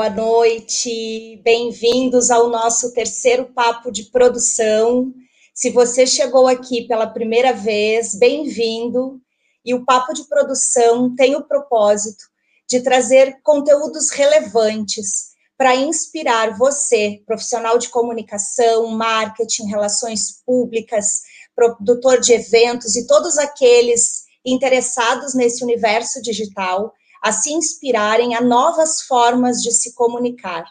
boa noite, bem-vindos ao nosso terceiro papo de produção. Se você chegou aqui pela primeira vez, bem-vindo. E o papo de produção tem o propósito de trazer conteúdos relevantes para inspirar você, profissional de comunicação, marketing, relações públicas, produtor de eventos e todos aqueles interessados nesse universo digital a se inspirarem a novas formas de se comunicar.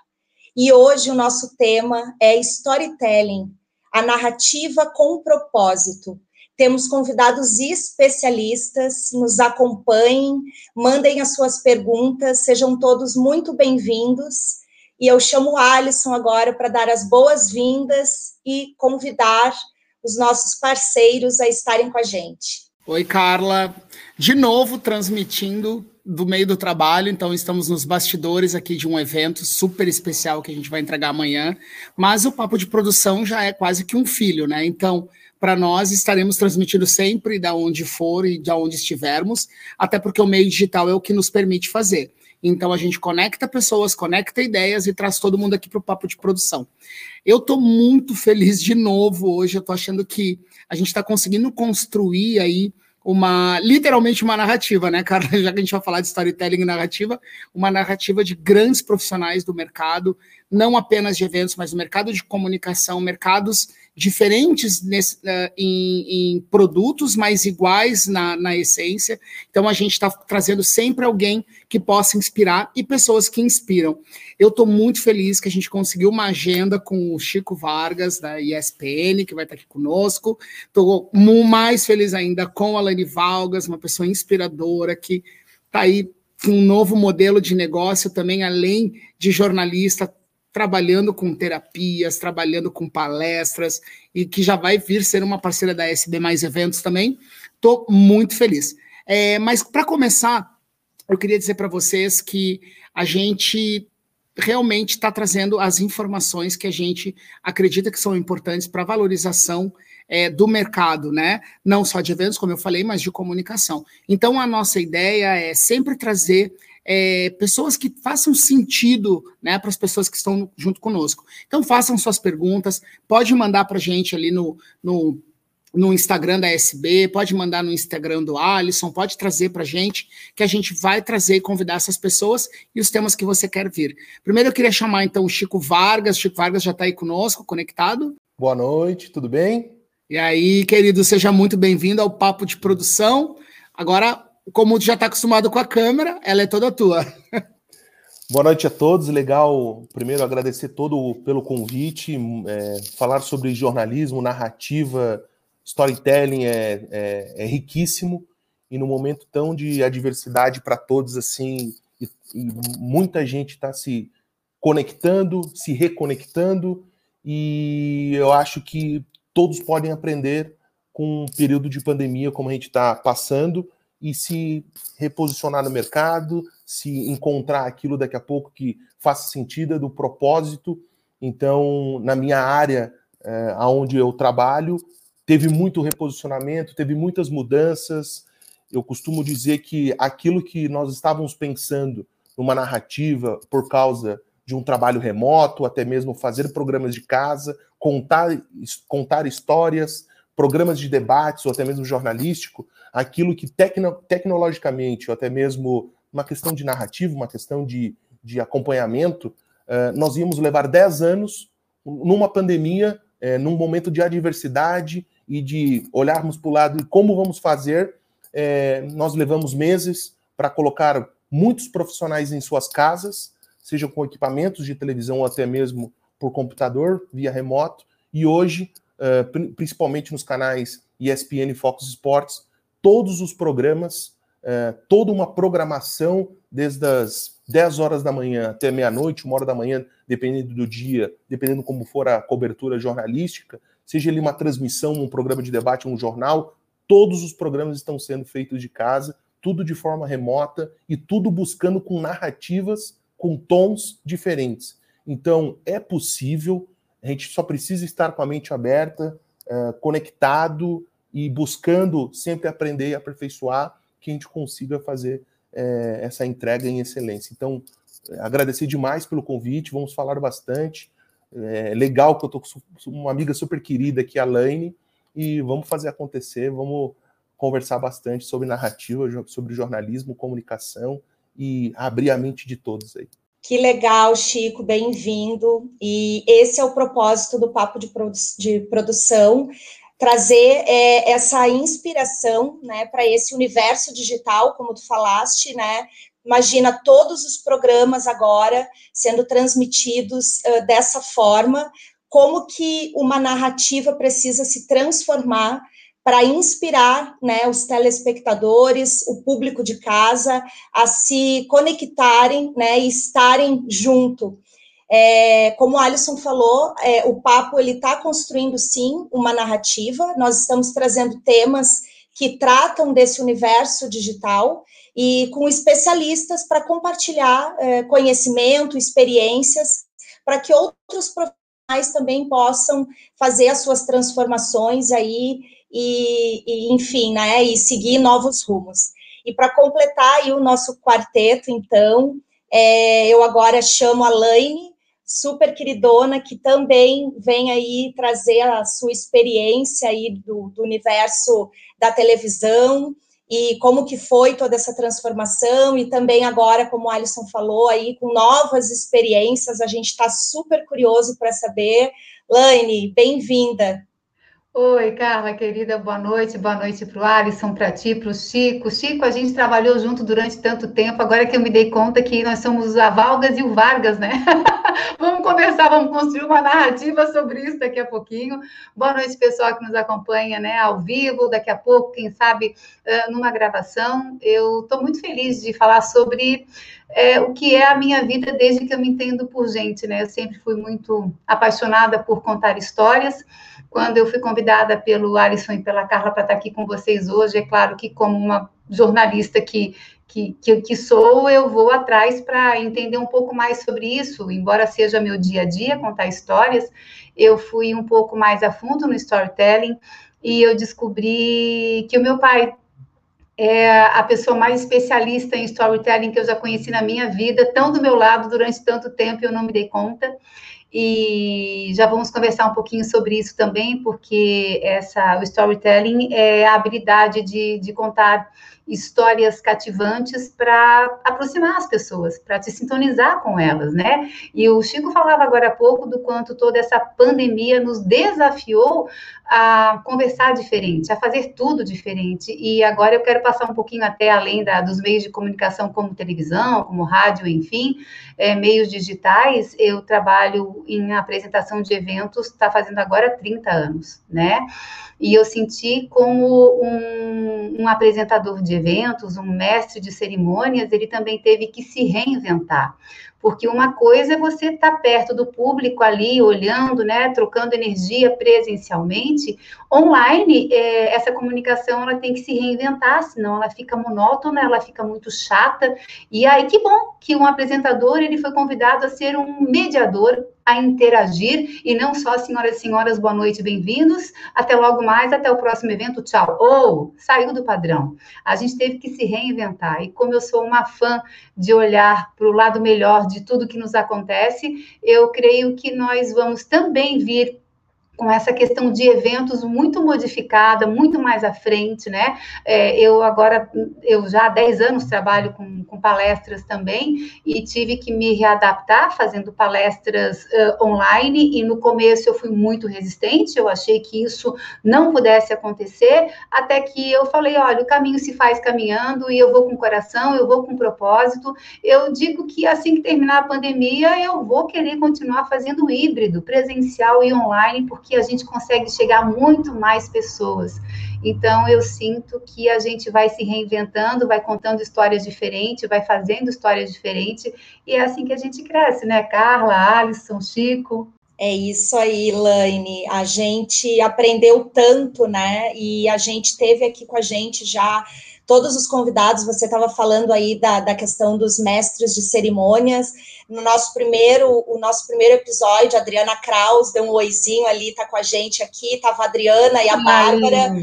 E hoje o nosso tema é storytelling, a narrativa com propósito. Temos convidados especialistas, nos acompanhem, mandem as suas perguntas, sejam todos muito bem-vindos. E eu chamo o Alisson agora para dar as boas-vindas e convidar os nossos parceiros a estarem com a gente. Oi, Carla. De novo transmitindo do meio do trabalho, então estamos nos bastidores aqui de um evento super especial que a gente vai entregar amanhã, mas o papo de produção já é quase que um filho, né? Então, para nós estaremos transmitindo sempre da onde for e de onde estivermos, até porque o meio digital é o que nos permite fazer. Então a gente conecta pessoas, conecta ideias e traz todo mundo aqui para o papo de produção. Eu estou muito feliz de novo hoje. Eu estou achando que a gente está conseguindo construir aí uma literalmente uma narrativa, né, cara? Já que a gente vai falar de storytelling e narrativa, uma narrativa de grandes profissionais do mercado, não apenas de eventos, mas do mercado de comunicação, mercados diferentes nesse, uh, em, em, produtos, mas iguais na, na essência. Então a gente está trazendo sempre alguém que possa inspirar e pessoas que inspiram. Eu estou muito feliz que a gente conseguiu uma agenda com o Chico Vargas, da ESPN, que vai estar aqui conosco. Estou mais feliz ainda com a Lani Valgas, uma pessoa inspiradora que está aí com um novo modelo de negócio também, além de jornalista, trabalhando com terapias, trabalhando com palestras e que já vai vir ser uma parceira da SB Mais Eventos também. Estou muito feliz. É, mas para começar, eu queria dizer para vocês que a gente realmente está trazendo as informações que a gente acredita que são importantes para a valorização é, do mercado, né? Não só de eventos, como eu falei, mas de comunicação. Então, a nossa ideia é sempre trazer é, pessoas que façam sentido né, para as pessoas que estão junto conosco. Então, façam suas perguntas, pode mandar para a gente ali no, no, no, Instagram da SB, pode mandar no Instagram do Alisson, pode trazer para a gente, que a gente vai trazer e convidar essas pessoas e os temas que você quer vir. Primeiro, eu queria chamar então o Chico Vargas. Chico Vargas já está aí conosco, conectado. Boa noite, tudo bem? E aí, querido, seja muito bem-vindo ao Papo de Produção. Agora, como já está acostumado com a câmera, ela é toda tua. Boa noite a todos. Legal, primeiro agradecer todo pelo convite. É, falar sobre jornalismo, narrativa, storytelling é, é, é, riquíssimo e no momento tão de adversidade para todos assim, e, e muita gente está se conectando, se reconectando e eu acho que todos podem aprender com um período de pandemia como a gente está passando e se reposicionar no mercado, se encontrar aquilo daqui a pouco que faça sentido é do propósito. Então, na minha área, é, onde eu trabalho, teve muito reposicionamento, teve muitas mudanças. Eu costumo dizer que aquilo que nós estávamos pensando numa narrativa por causa de um trabalho remoto, até mesmo fazer programas de casa, contar, contar histórias, programas de debates ou até mesmo jornalístico, aquilo que tecno, tecnologicamente, ou até mesmo uma questão de narrativa, uma questão de, de acompanhamento, uh, nós íamos levar 10 anos numa pandemia, uh, num momento de adversidade e de olharmos para o lado e como vamos fazer. Uh, nós levamos meses para colocar muitos profissionais em suas casas, seja com equipamentos de televisão ou até mesmo por computador, via remoto, e hoje, principalmente nos canais ESPN e Fox Sports, todos os programas, é, toda uma programação, desde as 10 horas da manhã até meia-noite, uma hora da manhã, dependendo do dia, dependendo como for a cobertura jornalística, seja ele uma transmissão, um programa de debate, um jornal, todos os programas estão sendo feitos de casa, tudo de forma remota e tudo buscando com narrativas, com tons diferentes. Então, é possível, a gente só precisa estar com a mente aberta, é, conectado, e buscando sempre aprender e aperfeiçoar que a gente consiga fazer é, essa entrega em excelência. Então, agradecer demais pelo convite, vamos falar bastante. É legal que eu tô com uma amiga super querida aqui, a Laine, e vamos fazer acontecer, vamos conversar bastante sobre narrativa, sobre jornalismo, comunicação e abrir a mente de todos aí. Que legal, Chico, bem-vindo. E esse é o propósito do Papo de, produ de Produção, trazer é, essa inspiração né, para esse universo digital, como tu falaste, né? Imagina todos os programas agora sendo transmitidos uh, dessa forma, como que uma narrativa precisa se transformar para inspirar né, os telespectadores, o público de casa, a se conectarem né, e estarem junto. É, como o Alisson falou, é, o papo ele está construindo sim uma narrativa. Nós estamos trazendo temas que tratam desse universo digital e com especialistas para compartilhar é, conhecimento, experiências, para que outros profissionais também possam fazer as suas transformações aí e, e enfim, né, e seguir novos rumos. E para completar aí o nosso quarteto, então, é, eu agora chamo a Laine, super queridona, que também vem aí trazer a sua experiência aí do, do universo da televisão, e como que foi toda essa transformação e também agora, como o Alisson falou, aí com novas experiências, a gente está super curioso para saber. Laine, bem-vinda. Oi, Carla, querida, boa noite. Boa noite para o Alisson, para ti, para o Chico. Chico, a gente trabalhou junto durante tanto tempo, agora que eu me dei conta que nós somos a Valgas e o Vargas, né? vamos conversar, vamos construir uma narrativa sobre isso daqui a pouquinho. Boa noite, pessoal que nos acompanha, né, ao vivo, daqui a pouco, quem sabe, numa gravação. Eu estou muito feliz de falar sobre é, o que é a minha vida desde que eu me entendo por gente, né? Eu sempre fui muito apaixonada por contar histórias. Quando eu fui convidada pelo Alisson e pela Carla para estar aqui com vocês hoje, é claro que como uma jornalista que, que, que, que sou, eu vou atrás para entender um pouco mais sobre isso, embora seja meu dia a dia contar histórias, eu fui um pouco mais a fundo no storytelling e eu descobri que o meu pai é a pessoa mais especialista em storytelling que eu já conheci na minha vida, tão do meu lado durante tanto tempo, eu não me dei conta e já vamos conversar um pouquinho sobre isso também, porque essa, o storytelling é a habilidade de, de contar histórias cativantes para aproximar as pessoas, para te sintonizar com elas, né? E o Chico falava agora há pouco do quanto toda essa pandemia nos desafiou a conversar diferente, a fazer tudo diferente. E agora eu quero passar um pouquinho até além da, dos meios de comunicação, como televisão, como rádio, enfim, é, meios digitais. Eu trabalho em apresentação de eventos, está fazendo agora 30 anos, né? E eu senti como um, um apresentador de eventos, um mestre de cerimônias, ele também teve que se reinventar. Porque uma coisa é você estar tá perto do público ali, olhando, né, trocando energia presencialmente. Online, é, essa comunicação ela tem que se reinventar, senão ela fica monótona, ela fica muito chata. E aí que bom que um apresentador ele foi convidado a ser um mediador a interagir e não só senhoras e senhores, boa noite, bem-vindos, até logo mais, até o próximo evento, tchau. Ou saiu do padrão. A gente teve que se reinventar. E como eu sou uma fã de olhar para o lado melhor de tudo que nos acontece, eu creio que nós vamos também vir com essa questão de eventos muito modificada, muito mais à frente, né? É, eu agora, eu já há 10 anos trabalho com, com, palestras também e tive que me readaptar fazendo palestras uh, online e no começo eu fui muito resistente, eu achei que isso não pudesse acontecer, até que eu falei, olha, o caminho se faz caminhando e eu vou com coração, eu vou com propósito, eu digo que assim que terminar a pandemia, eu vou querer continuar fazendo híbrido, presencial e online, porque que a gente consegue chegar muito mais pessoas. Então, eu sinto que a gente vai se reinventando, vai contando histórias diferentes, vai fazendo histórias diferentes, e é assim que a gente cresce, né? Carla, Alisson, Chico. É isso aí, Laine. A gente aprendeu tanto, né? E a gente teve aqui com a gente já todos os convidados, você estava falando aí da, da questão dos mestres de cerimônias. No nosso primeiro, o nosso primeiro episódio, a Adriana Kraus deu um oizinho ali, tá com a gente aqui, tava a Adriana e a Bárbara.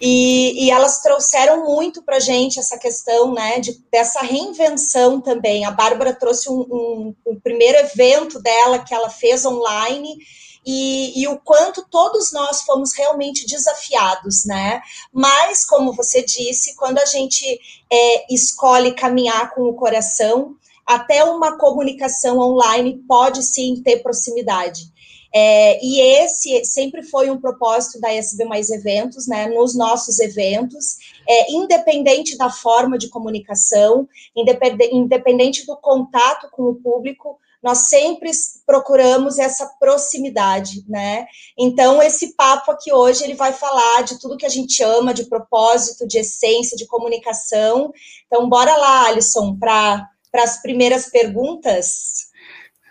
E, e, elas trouxeram muito para a gente essa questão, né, de, dessa reinvenção também. A Bárbara trouxe um, um, um primeiro evento dela que ela fez online, e, e, o quanto todos nós fomos realmente desafiados, né? Mas, como você disse, quando a gente é, escolhe caminhar com o coração, até uma comunicação online pode sim ter proximidade. É, e esse sempre foi um propósito da SB Mais Eventos, né, nos nossos eventos, é, independente da forma de comunicação, independente, independente do contato com o público, nós sempre procuramos essa proximidade, né? Então, esse papo aqui hoje, ele vai falar de tudo que a gente ama, de propósito, de essência, de comunicação. Então, bora lá, Alisson, para as primeiras perguntas.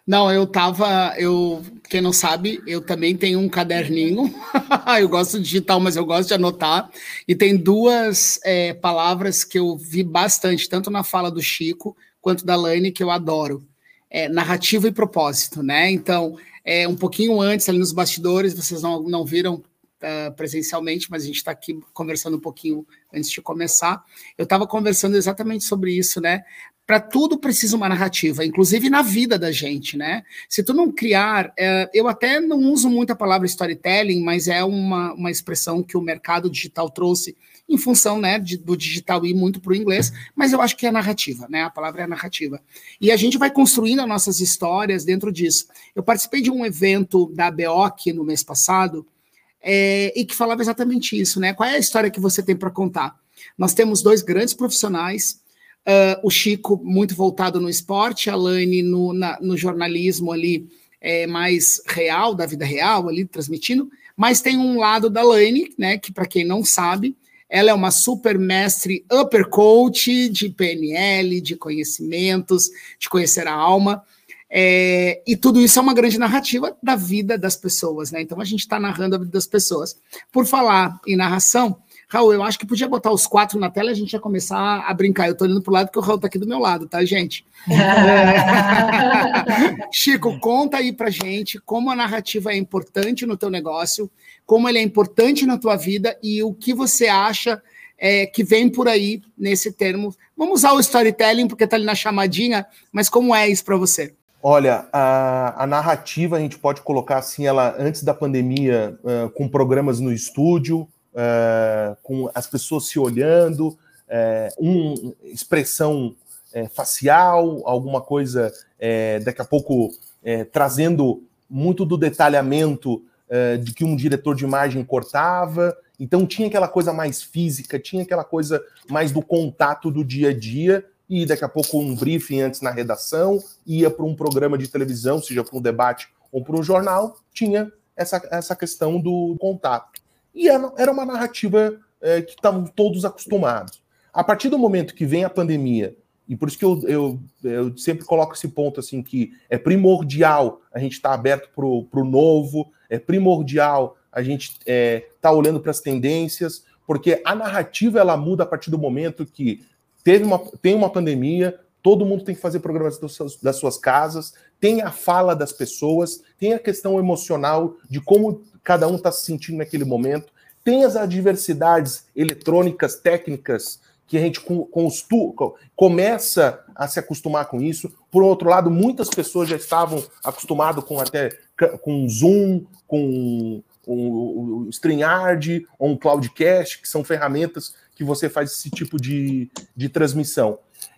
Não, eu tava, eu, quem não sabe, eu também tenho um caderninho. eu gosto de digital, mas eu gosto de anotar. E tem duas é, palavras que eu vi bastante, tanto na fala do Chico quanto da Laine, que eu adoro. É, narrativa e propósito, né? Então, é, um pouquinho antes, ali nos bastidores, vocês não, não viram uh, presencialmente, mas a gente está aqui conversando um pouquinho antes de começar. Eu estava conversando exatamente sobre isso, né? para tudo precisa uma narrativa, inclusive na vida da gente, né? Se tu não criar, é, eu até não uso muito a palavra storytelling, mas é uma, uma expressão que o mercado digital trouxe em função né, de, do digital ir muito para o inglês, mas eu acho que é narrativa, né? A palavra é narrativa. E a gente vai construindo as nossas histórias dentro disso. Eu participei de um evento da BEOC no mês passado é, e que falava exatamente isso, né? Qual é a história que você tem para contar? Nós temos dois grandes profissionais Uh, o Chico muito voltado no esporte, a Lane no, no jornalismo ali é, mais real, da vida real, ali transmitindo, mas tem um lado da Lane, né, que para quem não sabe, ela é uma super mestre upper coach de PNL, de conhecimentos, de conhecer a alma, é, e tudo isso é uma grande narrativa da vida das pessoas, né? Então a gente está narrando a vida das pessoas. Por falar em narração, Raul, eu acho que podia botar os quatro na tela e a gente ia começar a brincar. Eu tô olhando pro lado porque o Raul tá aqui do meu lado, tá, gente? Chico, conta aí pra gente como a narrativa é importante no teu negócio, como ele é importante na tua vida e o que você acha é, que vem por aí nesse termo. Vamos usar o storytelling porque tá ali na chamadinha, mas como é isso para você? Olha, a, a, narrativa a gente pode colocar assim, ela antes da pandemia, uh, com programas no estúdio, uh, com as pessoas se olhando, uh, um, expressão uh, facial, alguma coisa daqui a pouco trazendo muito do detalhamento de que um diretor de imagem cortava. Então tinha aquela coisa mais física, tinha aquela coisa mais do contato do dia a dia e daqui a pouco um briefing antes na redação, ia para um programa de televisão, seja para um debate ou para um jornal, tinha essa, essa questão do contato. E era uma narrativa é, que estavam todos acostumados. A partir do momento que vem a pandemia, e por isso que eu, eu, eu sempre coloco esse ponto assim, que é primordial a gente estar tá aberto para o novo, é primordial a gente estar é, tá olhando para as tendências, porque a narrativa ela muda a partir do momento que teve uma, tem uma pandemia, todo mundo tem que fazer programas das suas, das suas casas, tem a fala das pessoas, tem a questão emocional de como cada um está se sentindo naquele momento. Tem as adversidades eletrônicas, técnicas, que a gente com, os tu, começa a se acostumar com isso. Por outro lado, muitas pessoas já estavam acostumadas com até com Zoom, com o, o StreamYard ou um Cloudcast, que são ferramentas que você faz esse tipo de, de transmissão.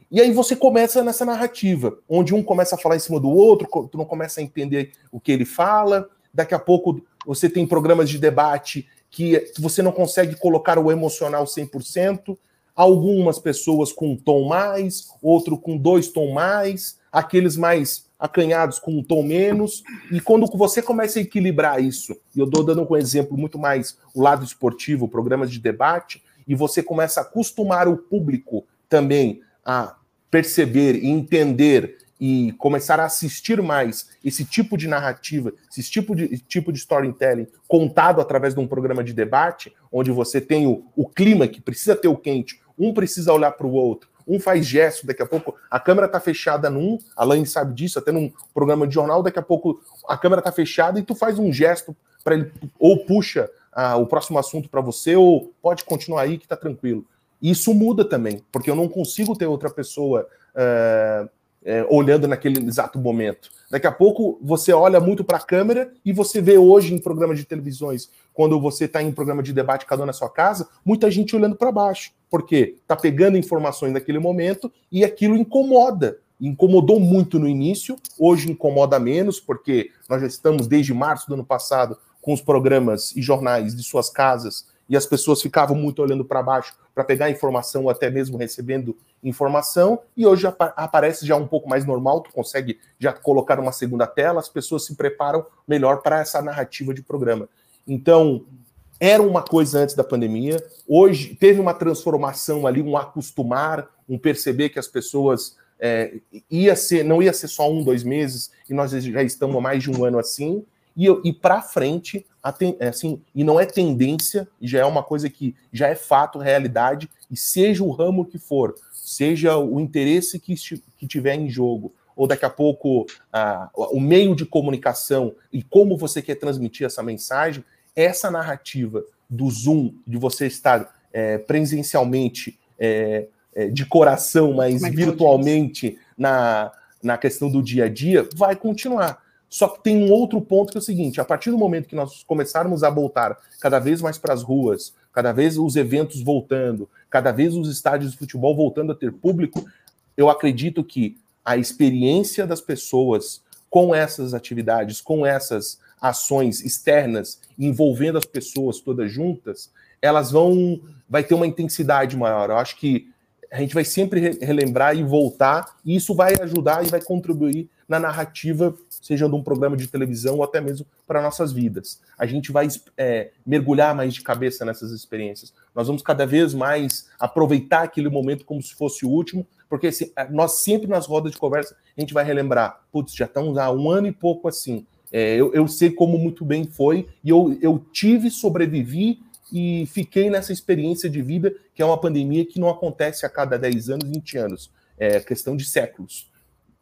E aí você começa nessa narrativa, onde um começa a falar em cima do outro, tu não começa a entender o que ele fala, daqui a pouco você tem programas de debate que você não consegue colocar o emocional 100%, algumas pessoas com um tom mais, outro com dois tons mais, aqueles mais acanhados com um tom menos, e quando você começa a equilibrar isso, e eu estou dando um exemplo muito mais o lado esportivo, programas de debate, e você começa a acostumar o público também a perceber e entender e começar a assistir mais esse tipo de narrativa, esse tipo de, tipo de storytelling contado através de um programa de debate, onde você tem o, o clima que precisa ter o quente, um precisa olhar para o outro, um faz gesto, daqui a pouco a câmera está fechada num, a Laine sabe disso, até num programa de jornal, daqui a pouco a câmera está fechada e tu faz um gesto para ele, ou puxa ah, o próximo assunto para você, ou pode continuar aí que está tranquilo. Isso muda também, porque eu não consigo ter outra pessoa uh, uh, olhando naquele exato momento. Daqui a pouco você olha muito para a câmera e você vê hoje em programas de televisões, quando você está em programa de debate cada um na sua casa, muita gente olhando para baixo, porque está pegando informações naquele momento e aquilo incomoda. Incomodou muito no início, hoje incomoda menos, porque nós já estamos desde março do ano passado com os programas e jornais de suas casas e as pessoas ficavam muito olhando para baixo para pegar informação, ou até mesmo recebendo informação, e hoje aparece já um pouco mais normal, tu consegue já colocar uma segunda tela, as pessoas se preparam melhor para essa narrativa de programa. Então, era uma coisa antes da pandemia, hoje teve uma transformação ali, um acostumar, um perceber que as pessoas é, ia ser, não ia ser só um, dois meses, e nós já estamos há mais de um ano assim, e, e para frente, é assim, e não é tendência, já é uma coisa que já é fato, realidade, e seja o ramo que for, seja o interesse que, que tiver em jogo, ou daqui a pouco ah, o meio de comunicação e como você quer transmitir essa mensagem, essa narrativa do Zoom, de você estar é, presencialmente, é, é, de coração, mas virtualmente na, na questão do dia a dia, vai continuar. Só que tem um outro ponto que é o seguinte: a partir do momento que nós começarmos a voltar cada vez mais para as ruas, cada vez os eventos voltando, cada vez os estádios de futebol voltando a ter público, eu acredito que a experiência das pessoas com essas atividades, com essas ações externas, envolvendo as pessoas todas juntas, elas vão vai ter uma intensidade maior. Eu acho que a gente vai sempre relembrar e voltar, e isso vai ajudar e vai contribuir na narrativa, seja de um programa de televisão ou até mesmo para nossas vidas. A gente vai é, mergulhar mais de cabeça nessas experiências. Nós vamos cada vez mais aproveitar aquele momento como se fosse o último, porque assim, é, nós sempre nas rodas de conversa a gente vai relembrar, putz, já estamos há um ano e pouco assim. É, eu, eu, sei como muito bem foi, e eu, eu tive, sobrevivi e fiquei nessa experiência de vida, que é uma pandemia que não acontece a cada 10 anos, 20 anos. É questão de séculos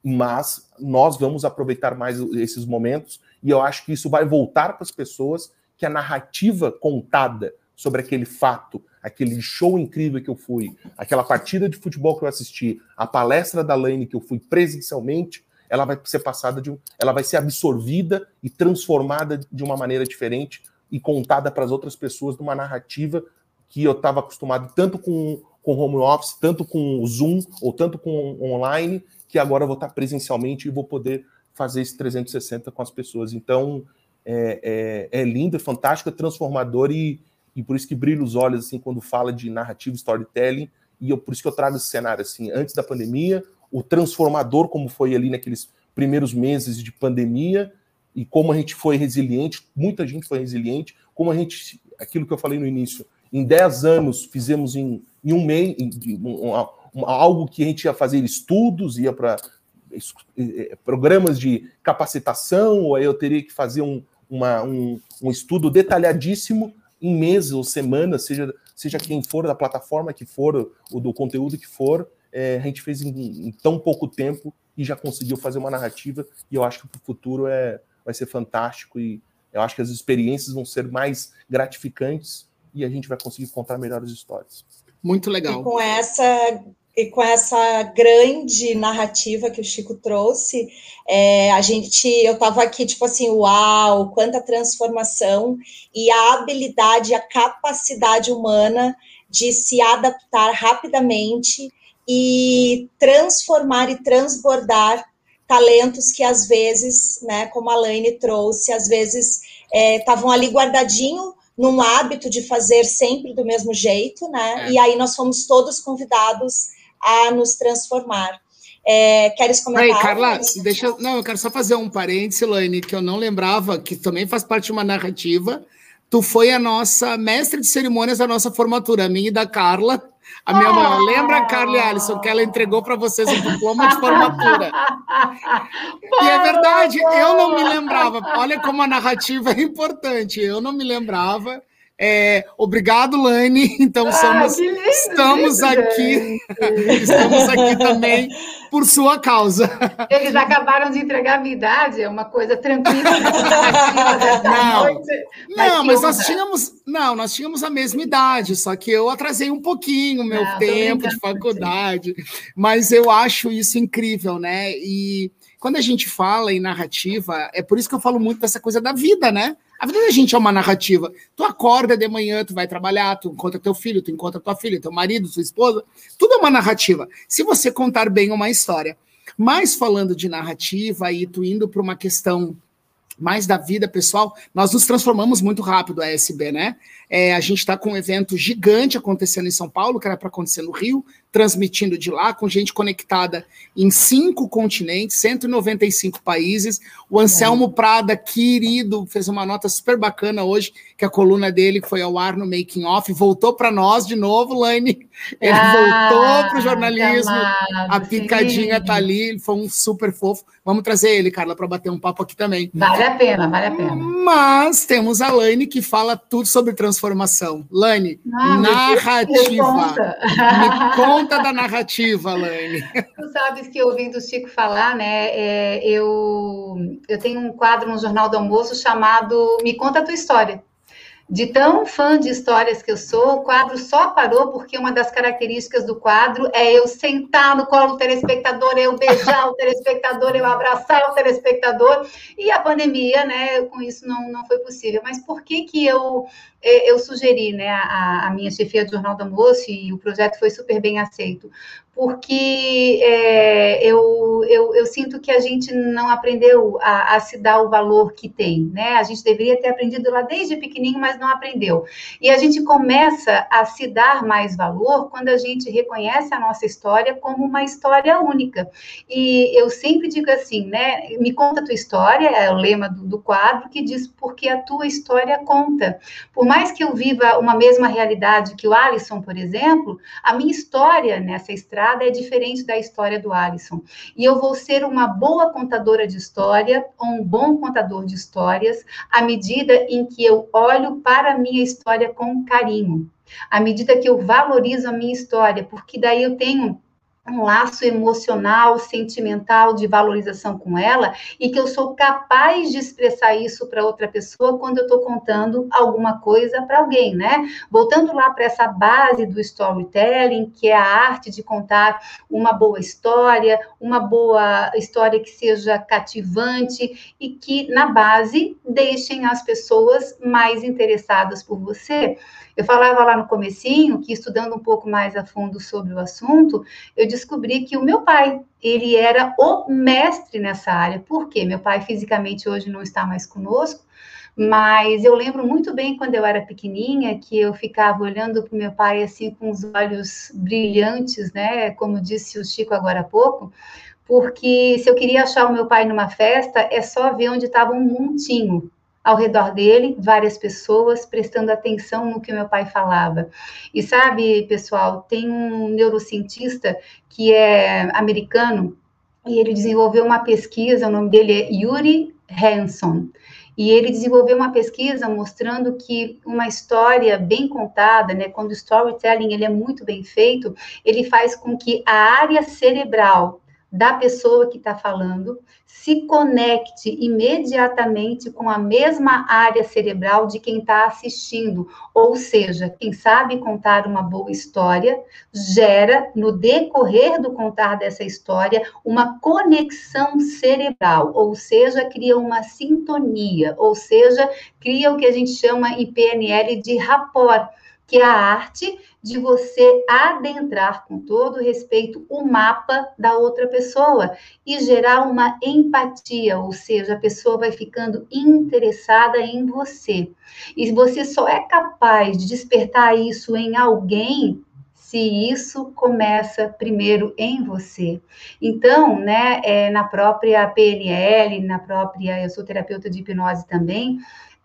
mas nós vamos aproveitar mais esses momentos e eu acho que isso vai voltar para as pessoas que a narrativa contada sobre aquele fato, aquele show incrível que eu fui, aquela partida de futebol que eu assisti, a palestra da Lane que eu fui presencialmente, ela vai ser passada de ela vai ser absorvida e transformada de uma maneira diferente e contada para as outras pessoas numa narrativa que eu estava acostumado tanto com com home office, tanto com o Zoom ou tanto com online, que agora eu vou estar presencialmente e vou poder fazer esse 360 com as pessoas. Então, é, é, é lindo, é fantástico, é transformador e, e por isso que brilha os olhos assim quando fala de narrativa, storytelling. E eu, por isso que eu trago esse cenário assim, antes da pandemia, o transformador como foi ali naqueles primeiros meses de pandemia e como a gente foi resiliente, muita gente foi resiliente, como a gente, aquilo que eu falei no início, em 10 anos fizemos em, em um mês, em, em, algo que a gente ia fazer estudos, ia para programas de capacitação, ou aí eu teria que fazer um, uma, um, um estudo detalhadíssimo em meses ou semanas, seja, seja quem for da plataforma que for, ou do conteúdo que for, é, a gente fez em, em, tão pouco tempo e já conseguiu fazer uma narrativa, e eu acho que para o futuro é, vai ser fantástico, e eu acho que as experiências vão ser mais gratificantes e a gente vai conseguir contar melhores histórias. Muito legal. E com essa e com essa grande narrativa que o Chico trouxe, é, a gente, eu estava aqui tipo assim, uau, quanta transformação e a habilidade, a capacidade humana de se adaptar rapidamente e transformar e transbordar talentos que às vezes, né, como a Laine trouxe, às vezes estavam é, ali guardadinho num hábito de fazer sempre do mesmo jeito, né? É. E aí nós fomos todos convidados a nos transformar. É, queres comentar? Peraí, Carla, deixa, não, eu quero só fazer um parênteses, Laine, que eu não lembrava, que também faz parte de uma narrativa. Tu foi a nossa mestre de cerimônias da nossa formatura, a minha e da Carla. A minha mãe, lembra, Carla e Alisson, que ela entregou para vocês um diploma de formatura. E é verdade, eu não me lembrava. Olha como a narrativa é importante. Eu não me lembrava. É, obrigado, Lani. Então, ah, somos, lindo, estamos aqui, estamos aqui também por sua causa. Eles acabaram de entregar a minha idade, é uma coisa tranquila. não, não mas nós tínhamos, Não, nós tínhamos a mesma idade, só que eu atrasei um pouquinho o meu Não, tempo de faculdade. Mas eu acho isso incrível, né? E quando a gente fala em narrativa, é por isso que eu falo muito dessa coisa da vida, né? A vida da gente é uma narrativa. Tu acorda de manhã, tu vai trabalhar, tu encontra teu filho, tu encontra tua filha, teu marido, tua esposa. Tudo é uma narrativa. Se você contar bem uma história. Mas falando de narrativa e tu indo para uma questão mais da vida pessoal, nós nos transformamos muito rápido, a SB, né? É, a gente está com um evento gigante acontecendo em São Paulo, que era para acontecer no Rio, transmitindo de lá, com gente conectada em cinco continentes, 195 países. O Anselmo é. Prada, querido, fez uma nota super bacana hoje, que a coluna dele foi ao ar no Making Off, voltou para nós de novo, Laine. Ele ah, voltou para o jornalismo, amado, a picadinha sim. tá ali, ele foi um super fofo. Vamos trazer ele, Carla, para bater um papo aqui também. Vale a pena, vale a pena. Mas temos a Laine que fala tudo sobre transformação. Laine, ah, narrativa. Me conta conta da narrativa, Laine. Tu sabes que ouvindo o Chico falar, né? É, eu, eu tenho um quadro no Jornal do Almoço chamado Me Conta a Tua História. De tão fã de histórias que eu sou, o quadro só parou porque uma das características do quadro é eu sentar no colo do telespectador, eu beijar o telespectador, eu abraçar o telespectador. E a pandemia, né, com isso não, não foi possível. Mas por que que eu eu sugeri, né, a, a, minha chefia do Jornal da Moça e o projeto foi super bem aceito, porque é, eu, eu, eu, sinto que a gente não aprendeu a, a, se dar o valor que tem, né? A gente deveria ter aprendido lá desde pequenininho, mas não aprendeu. E a gente começa a se dar mais valor quando a gente reconhece a nossa história como uma história única. E eu sempre digo assim, né? Me conta a tua história, é o lema do, do quadro que diz porque a tua história conta. Por mais que eu viva uma mesma realidade que o Alisson, por exemplo, a minha história nessa estrada é diferente da história do Alisson. E eu vou ser uma boa contadora de história, ou um bom contador de histórias, à medida em que eu olho para a minha história com carinho, à medida que eu valorizo a minha história, porque daí eu tenho um laço emocional, sentimental de valorização com ela e que eu sou capaz de expressar isso para outra pessoa quando eu estou contando alguma coisa para alguém, né? Voltando lá para essa base do storytelling, que é a arte de contar uma boa história, uma boa história que seja cativante e que na base deixem as pessoas mais interessadas por você. Eu falava lá no comecinho que estudando um pouco mais a fundo sobre o assunto, eu descobri que o meu pai, ele era o mestre nessa área. Por quê? Meu pai fisicamente hoje não está mais conosco, mas eu lembro muito bem quando eu era pequenininha que eu ficava olhando para o meu pai assim com os olhos brilhantes, né? Como disse o Chico agora há pouco, porque se eu queria achar o meu pai numa festa, é só ver onde estava um montinho ao redor dele, várias pessoas prestando atenção no que meu pai falava. E sabe, pessoal, tem um neurocientista que é americano e ele desenvolveu uma pesquisa, o nome dele é Yuri Hanson. E ele desenvolveu uma pesquisa mostrando que uma história bem contada, né, quando o storytelling ele é muito bem feito, ele faz com que a área cerebral da pessoa que está falando se conecte imediatamente com a mesma área cerebral de quem está assistindo. Ou seja, quem sabe contar uma boa história gera, no decorrer do contar dessa história, uma conexão cerebral, ou seja, cria uma sintonia, ou seja, cria o que a gente chama em PNL de rapport que é a arte de você adentrar com todo respeito o mapa da outra pessoa e gerar uma empatia, ou seja, a pessoa vai ficando interessada em você. E você só é capaz de despertar isso em alguém se isso começa primeiro em você. Então, né, é, na própria PNL, na própria, eu sou terapeuta de hipnose também,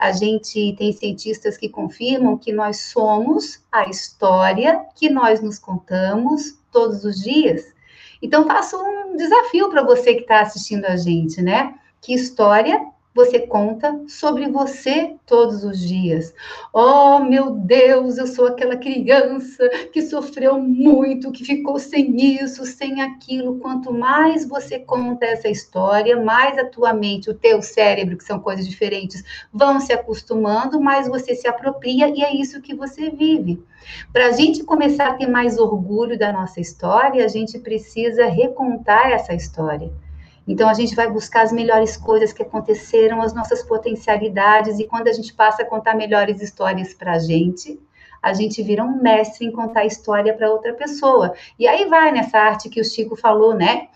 a gente tem cientistas que confirmam que nós somos a história que nós nos contamos todos os dias. Então, faço um desafio para você que está assistindo a gente, né? Que história você conta sobre você todos os dias. Oh, meu Deus, eu sou aquela criança que sofreu muito, que ficou sem isso, sem aquilo. Quanto mais você conta essa história, mais a tua mente, o teu cérebro, que são coisas diferentes, vão se acostumando, mais você se apropria e é isso que você vive. Para a gente começar a ter mais orgulho da nossa história, a gente precisa recontar essa história. Então, a gente vai buscar as melhores coisas que aconteceram, as nossas potencialidades, e quando a gente passa a contar melhores histórias para a gente, a gente vira um mestre em contar história para outra pessoa. E aí vai nessa arte que o Chico falou, né?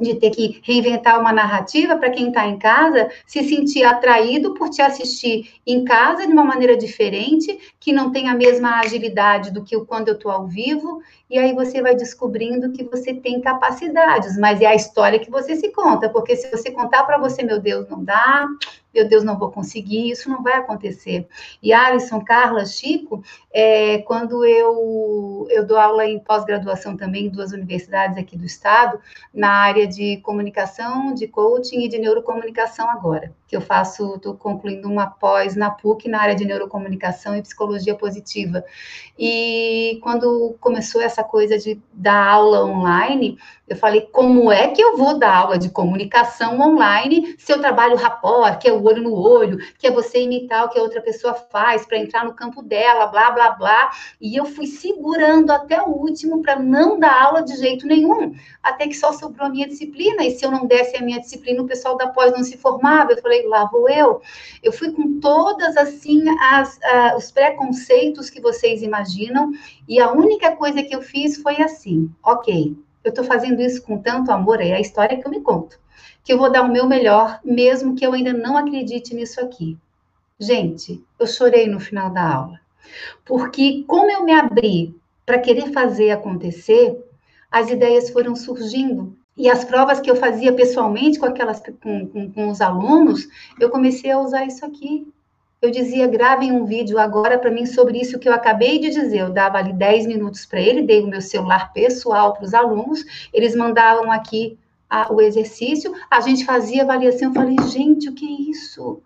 De ter que reinventar uma narrativa para quem está em casa se sentir atraído por te assistir em casa de uma maneira diferente, que não tem a mesma agilidade do que quando eu estou ao vivo, e aí você vai descobrindo que você tem capacidades, mas é a história que você se conta, porque se você contar para você, meu Deus, não dá, meu Deus, não vou conseguir, isso não vai acontecer. E Alisson, Carla, Chico, é, quando eu, eu dou aula em pós-graduação também em duas universidades aqui do estado, na área de comunicação, de coaching e de neurocomunicação agora, que eu faço, estou concluindo uma pós na PUC na área de neurocomunicação e psicologia positiva. E quando começou essa coisa de dar aula online, eu falei, como é que eu vou dar aula de comunicação online se eu trabalho rapport, que é o olho no olho, que é você imitar o que a outra pessoa faz para entrar no campo dela, blá, blá, blá. E eu fui segurando até o último para não dar aula de jeito nenhum, até que só sobrou a minha disciplina. E se eu não desse a minha disciplina, o pessoal da pós não se formava. Eu falei, lá vou eu. Eu fui com todas, assim, as, uh, os preconceitos que vocês imaginam, e a única coisa que eu fiz foi assim, ok eu estou fazendo isso com tanto amor, é a história que eu me conto. Que eu vou dar o meu melhor, mesmo que eu ainda não acredite nisso aqui. Gente, eu chorei no final da aula. Porque como eu me abri para querer fazer acontecer, as ideias foram surgindo. E as provas que eu fazia pessoalmente com aquelas com, com, com os alunos, eu comecei a usar isso aqui eu dizia, gravem um vídeo agora para mim sobre isso que eu acabei de dizer. Eu dava ali 10 minutos para ele, dei o meu celular pessoal para os alunos, eles mandavam aqui a, o exercício, a gente fazia avaliação. Eu falei, gente, o que é isso?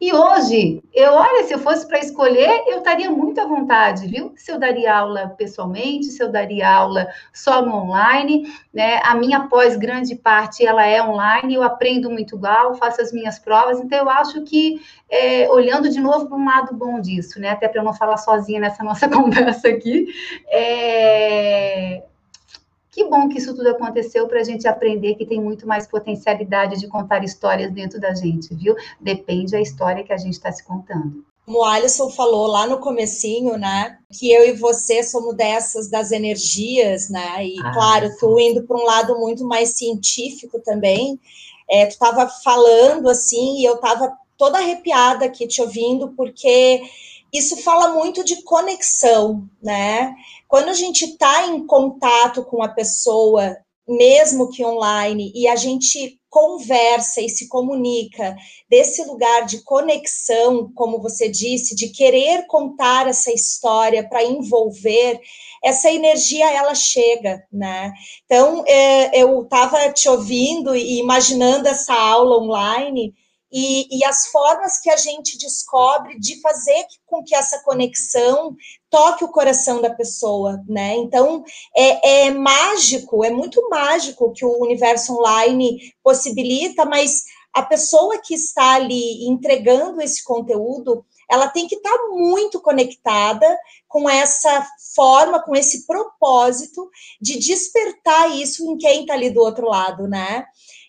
E hoje, eu olha, se eu fosse para escolher, eu estaria muito à vontade, viu? Se eu daria aula pessoalmente, se eu daria aula só no online, né? A minha pós grande parte ela é online, eu aprendo muito igual, faço as minhas provas, então eu acho que é, olhando de novo para um lado bom disso, né? Até para eu não falar sozinha nessa nossa conversa aqui, é, que bom que isso tudo aconteceu para a gente aprender que tem muito mais potencialidade de contar histórias dentro da gente, viu? Depende da história que a gente está se contando. Como o Alisson falou lá no comecinho, né, que eu e você somos dessas das energias, né, e ah, claro, tu indo para um lado muito mais científico também, é, tu estava falando assim, e eu estava toda arrepiada aqui te ouvindo, porque isso fala muito de conexão, né, quando a gente está em contato com a pessoa, mesmo que online, e a gente conversa e se comunica desse lugar de conexão, como você disse, de querer contar essa história para envolver, essa energia ela chega, né? Então é, eu estava te ouvindo e imaginando essa aula online e, e, as formas que a gente descobre de fazer com que essa conexão toque o coração da pessoa, né? Então é, é mágico, é muito mágico que o universo online possibilita, mas a pessoa que está ali entregando esse conteúdo, ela tem que estar tá muito conectada com essa forma, com esse propósito de despertar isso em quem está ali do outro lado, né?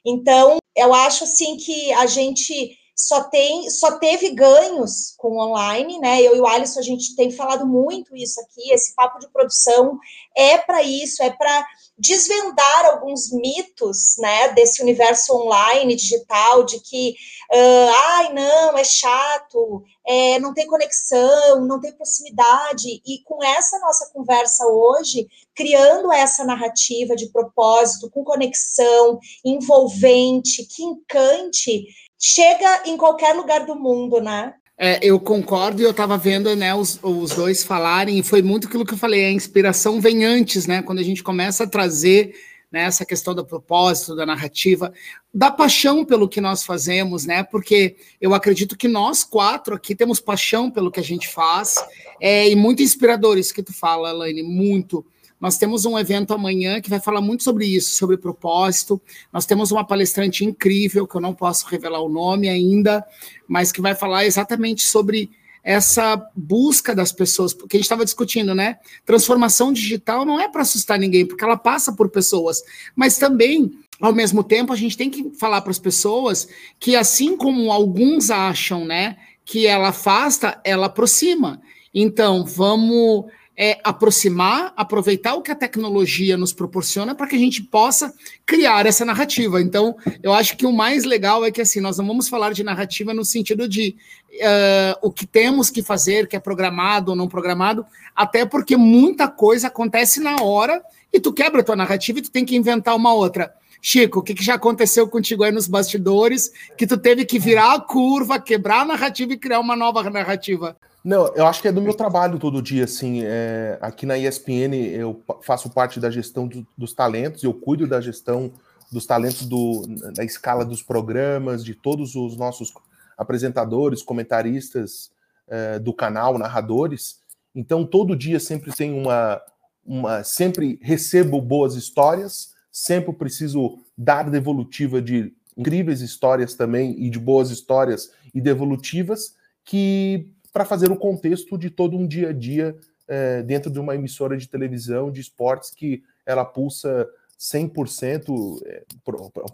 Então, eu acho assim que a gente só tem, só teve ganhos com online, né? Eu e o Alisson a gente tem falado muito isso aqui. Esse papo de produção é para isso, é para desvendar alguns mitos, né, desse universo online digital, de que, uh, ai, não, é chato, é, não tem conexão, não tem proximidade. E com essa nossa conversa hoje, criando essa narrativa de propósito, com conexão, envolvente, que encante, chega em qualquer lugar do mundo, né? É, eu concordo e eu estava vendo né, os, os dois falarem, e foi muito aquilo que eu falei, a inspiração vem antes, né? Quando a gente começa a trazer né? Essa questão do propósito, da narrativa, da paixão pelo que nós fazemos, né? Porque eu acredito que nós quatro aqui temos paixão pelo que a gente faz, é, e muito inspirador isso que tu fala, Elaine, muito. Nós temos um evento amanhã que vai falar muito sobre isso, sobre propósito. Nós temos uma palestrante incrível, que eu não posso revelar o nome ainda, mas que vai falar exatamente sobre essa busca das pessoas, porque a gente estava discutindo, né? Transformação digital não é para assustar ninguém, porque ela passa por pessoas, mas também, ao mesmo tempo, a gente tem que falar para as pessoas que, assim como alguns acham, né, que ela afasta, ela aproxima. Então, vamos é, aproximar, aproveitar o que a tecnologia nos proporciona para que a gente possa criar essa narrativa. Então, eu acho que o mais legal é que assim nós não vamos falar de narrativa no sentido de uh, o que temos que fazer, que é programado ou não programado, até porque muita coisa acontece na hora e tu quebra a tua narrativa e tu tem que inventar uma outra. Chico, o que, que, já aconteceu contigo aí nos bastidores que tu teve que virar a curva, quebrar a narrativa e criar uma nova narrativa? Não, eu acho que é do meu trabalho todo dia, assim. É, aqui na ESPN eu faço parte da gestão do, dos talentos, eu cuido da gestão dos talentos do, da escala dos programas, de todos os nossos apresentadores, comentaristas é, do canal, narradores. Então, todo dia sempre tem uma, uma. Sempre recebo boas histórias, sempre preciso dar devolutiva de incríveis histórias também, e de boas histórias e devolutivas, que para fazer o contexto de todo um dia a dia é, dentro de uma emissora de televisão de esportes que ela pulsa 100%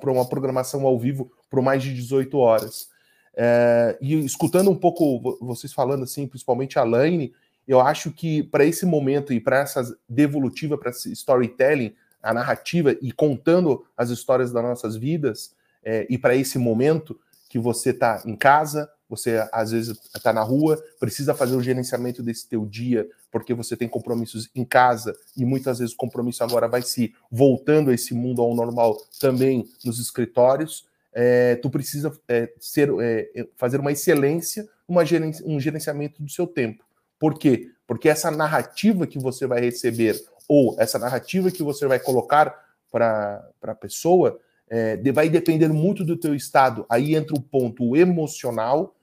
para uma programação ao vivo por mais de 18 horas. É, e escutando um pouco vocês falando assim, principalmente a Laine, eu acho que para esse momento e para essa devolutiva, para esse storytelling, a narrativa e contando as histórias das nossas vidas, é, e para esse momento que você está em casa, você às vezes está na rua, precisa fazer o gerenciamento desse teu dia, porque você tem compromissos em casa e muitas vezes o compromisso agora vai se voltando a esse mundo ao normal também nos escritórios. É, tu precisa é, ser, é, fazer uma excelência, uma um gerenciamento do seu tempo. Por quê? Porque essa narrativa que você vai receber ou essa narrativa que você vai colocar para a pessoa é, vai depender muito do teu estado. Aí entra o ponto emocional,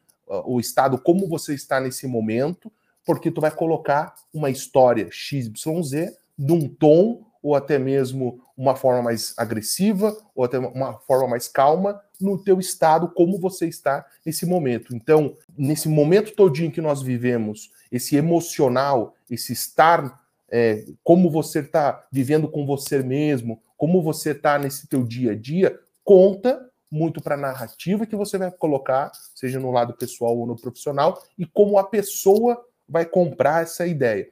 o estado como você está nesse momento, porque tu vai colocar uma história XYZ num tom ou até mesmo uma forma mais agressiva ou até uma forma mais calma no teu estado como você está nesse momento. Então, nesse momento todinho que nós vivemos, esse emocional, esse estar é, como você está vivendo com você mesmo, como você está nesse teu dia a dia, conta muito para a narrativa que você vai colocar, seja no lado pessoal ou no profissional, e como a pessoa vai comprar essa ideia.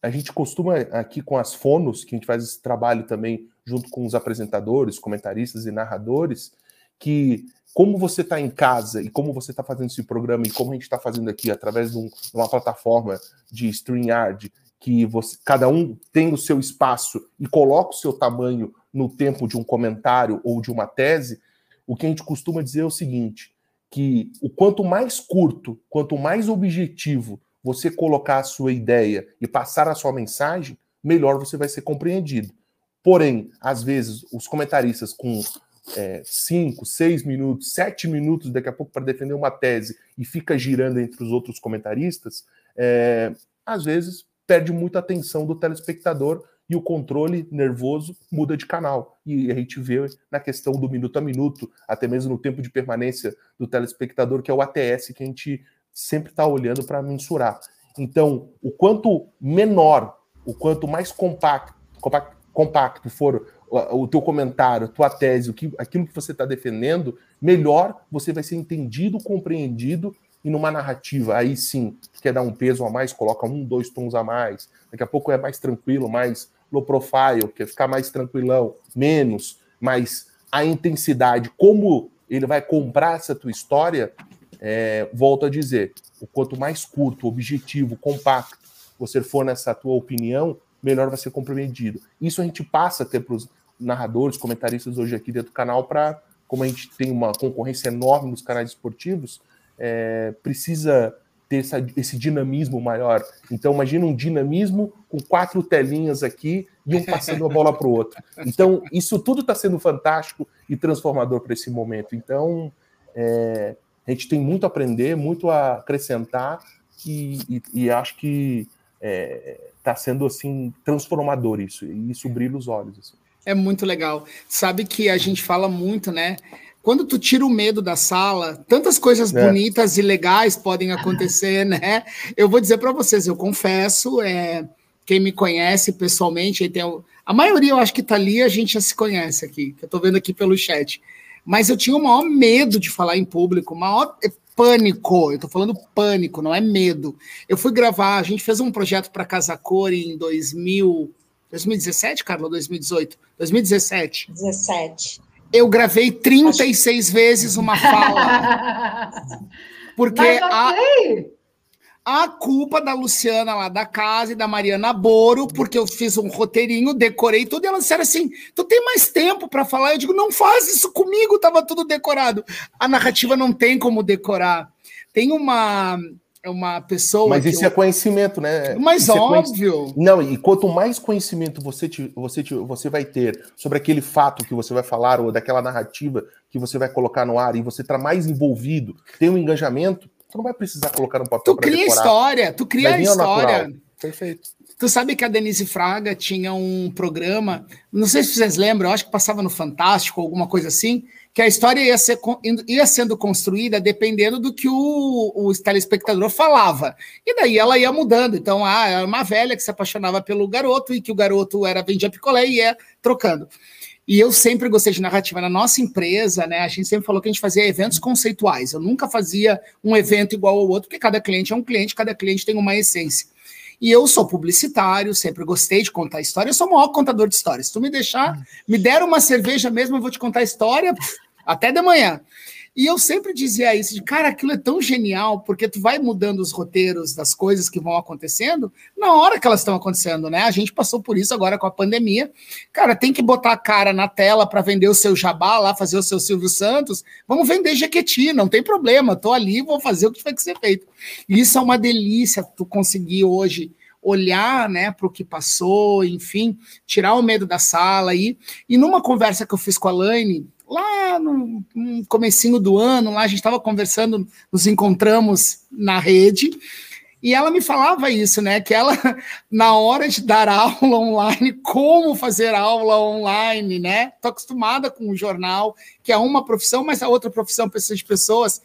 A gente costuma aqui com as fonos, que a gente faz esse trabalho também junto com os apresentadores, comentaristas e narradores, que como você está em casa e como você está fazendo esse programa e como a gente está fazendo aqui através de, um, de, uma plataforma de StreamYard, que você, cada um tem o seu espaço e coloca o seu tamanho no tempo de um comentário ou de uma tese, o que a gente costuma dizer é o seguinte: que o quanto mais curto, quanto mais objetivo você colocar a sua ideia e passar a sua mensagem, melhor você vai ser compreendido. Porém, às vezes, os comentaristas com é, cinco, seis minutos, sete minutos daqui a pouco para defender uma tese e fica girando entre os outros comentaristas, é, às vezes perde muita atenção do telespectador e o controle nervoso muda de canal. E a gente vê na questão do minuto a minuto, até mesmo no tempo de permanência do telespectador, que é o ATS que a gente sempre está olhando para mensurar. Então, o quanto menor, o quanto mais compacto, compacto, for o, teu comentário, a tua tese, aquilo que você está defendendo, melhor você vai ser entendido, compreendido e numa narrativa, aí sim, quer dar um peso a mais, coloca um, dois tons a mais. Daqui a pouco é mais tranquilo, mais low profile, quer ficar mais tranquilão, menos, mas a intensidade, como ele vai comprar essa tua história, é, volto a dizer, o quanto mais curto, objetivo, compacto você for nessa tua opinião, melhor vai ser compreendido. Isso a gente passa até para os narradores, comentaristas hoje aqui dentro do canal, para, como a gente tem uma concorrência enorme nos canais esportivos, é, precisa ter essa, esse dinamismo maior. Então, imagina um dinamismo com quatro telinhas aqui e um passando a bola para o outro. Então, isso tudo está sendo fantástico e transformador para esse momento. Então, é, a gente tem muito a aprender, muito a acrescentar, e, e, e acho que está é, tá sendo assim transformador isso, e isso brilha os olhos. Assim. É muito legal. Sabe que a gente fala muito, né? Quando tu tira o medo da sala, tantas coisas é. bonitas e legais podem acontecer, né? Eu vou dizer para vocês, eu confesso, é, quem me conhece pessoalmente, tem, a maioria eu acho que tá ali, a gente já se conhece aqui, que eu tô vendo aqui pelo chat mas eu tinha o maior medo de falar em público, o maior pânico. Eu tô falando pânico, não é medo. Eu fui gravar, a gente fez um projeto para Casa Cor em 2000, 2017, Carla, 2018? 2017. 17. Eu gravei 36 Acho... vezes uma fala. Porque okay. a a culpa da Luciana lá da casa e da Mariana Boro, porque eu fiz um roteirinho, decorei tudo, e elas disseram assim: tu tem mais tempo para falar? Eu digo, não faz isso comigo, tava tudo decorado. A narrativa não tem como decorar. Tem uma uma pessoa. Mas isso eu... é conhecimento, né? Mas isso óbvio. É Não, e quanto mais conhecimento você, te, você, te, você vai ter sobre aquele fato que você vai falar, ou daquela narrativa que você vai colocar no ar, e você está mais envolvido, tem um engajamento, Tu não vai precisar colocar no papel. Tu cria decorar. história, tu cria a história. Perfeito. Tu sabe que a Denise Fraga tinha um programa, não sei se vocês lembram, eu acho que passava no Fantástico, alguma coisa assim, que a história ia, ser, ia sendo construída dependendo do que o, o telespectador falava. E daí ela ia mudando. Então, ah, era uma velha que se apaixonava pelo garoto e que o garoto era vendia picolé e ia trocando. E eu sempre gostei de narrativa. Na nossa empresa, né, a gente sempre falou que a gente fazia eventos conceituais. Eu nunca fazia um evento igual ao outro, porque cada cliente é um cliente, cada cliente tem uma essência. E eu sou publicitário, sempre gostei de contar história. Eu sou o maior contador de histórias. Se tu me deixar, me der uma cerveja mesmo, eu vou te contar história até de manhã. E eu sempre dizia isso, de cara, aquilo é tão genial, porque tu vai mudando os roteiros das coisas que vão acontecendo na hora que elas estão acontecendo, né? A gente passou por isso agora com a pandemia. Cara, tem que botar a cara na tela para vender o seu jabá lá, fazer o seu Silvio Santos. Vamos vender Jequiti, não tem problema. Tô ali, vou fazer o que tiver que ser feito. E isso é uma delícia tu conseguir hoje olhar né, para o que passou, enfim, tirar o medo da sala. E, e numa conversa que eu fiz com a Laine, lá no, no comecinho do ano, lá a gente estava conversando, nos encontramos na rede, e ela me falava isso, né? Que ela, na hora de dar aula online, como fazer aula online, né? Estou acostumada com o jornal, que é uma profissão, mas a outra profissão precisa de pessoas.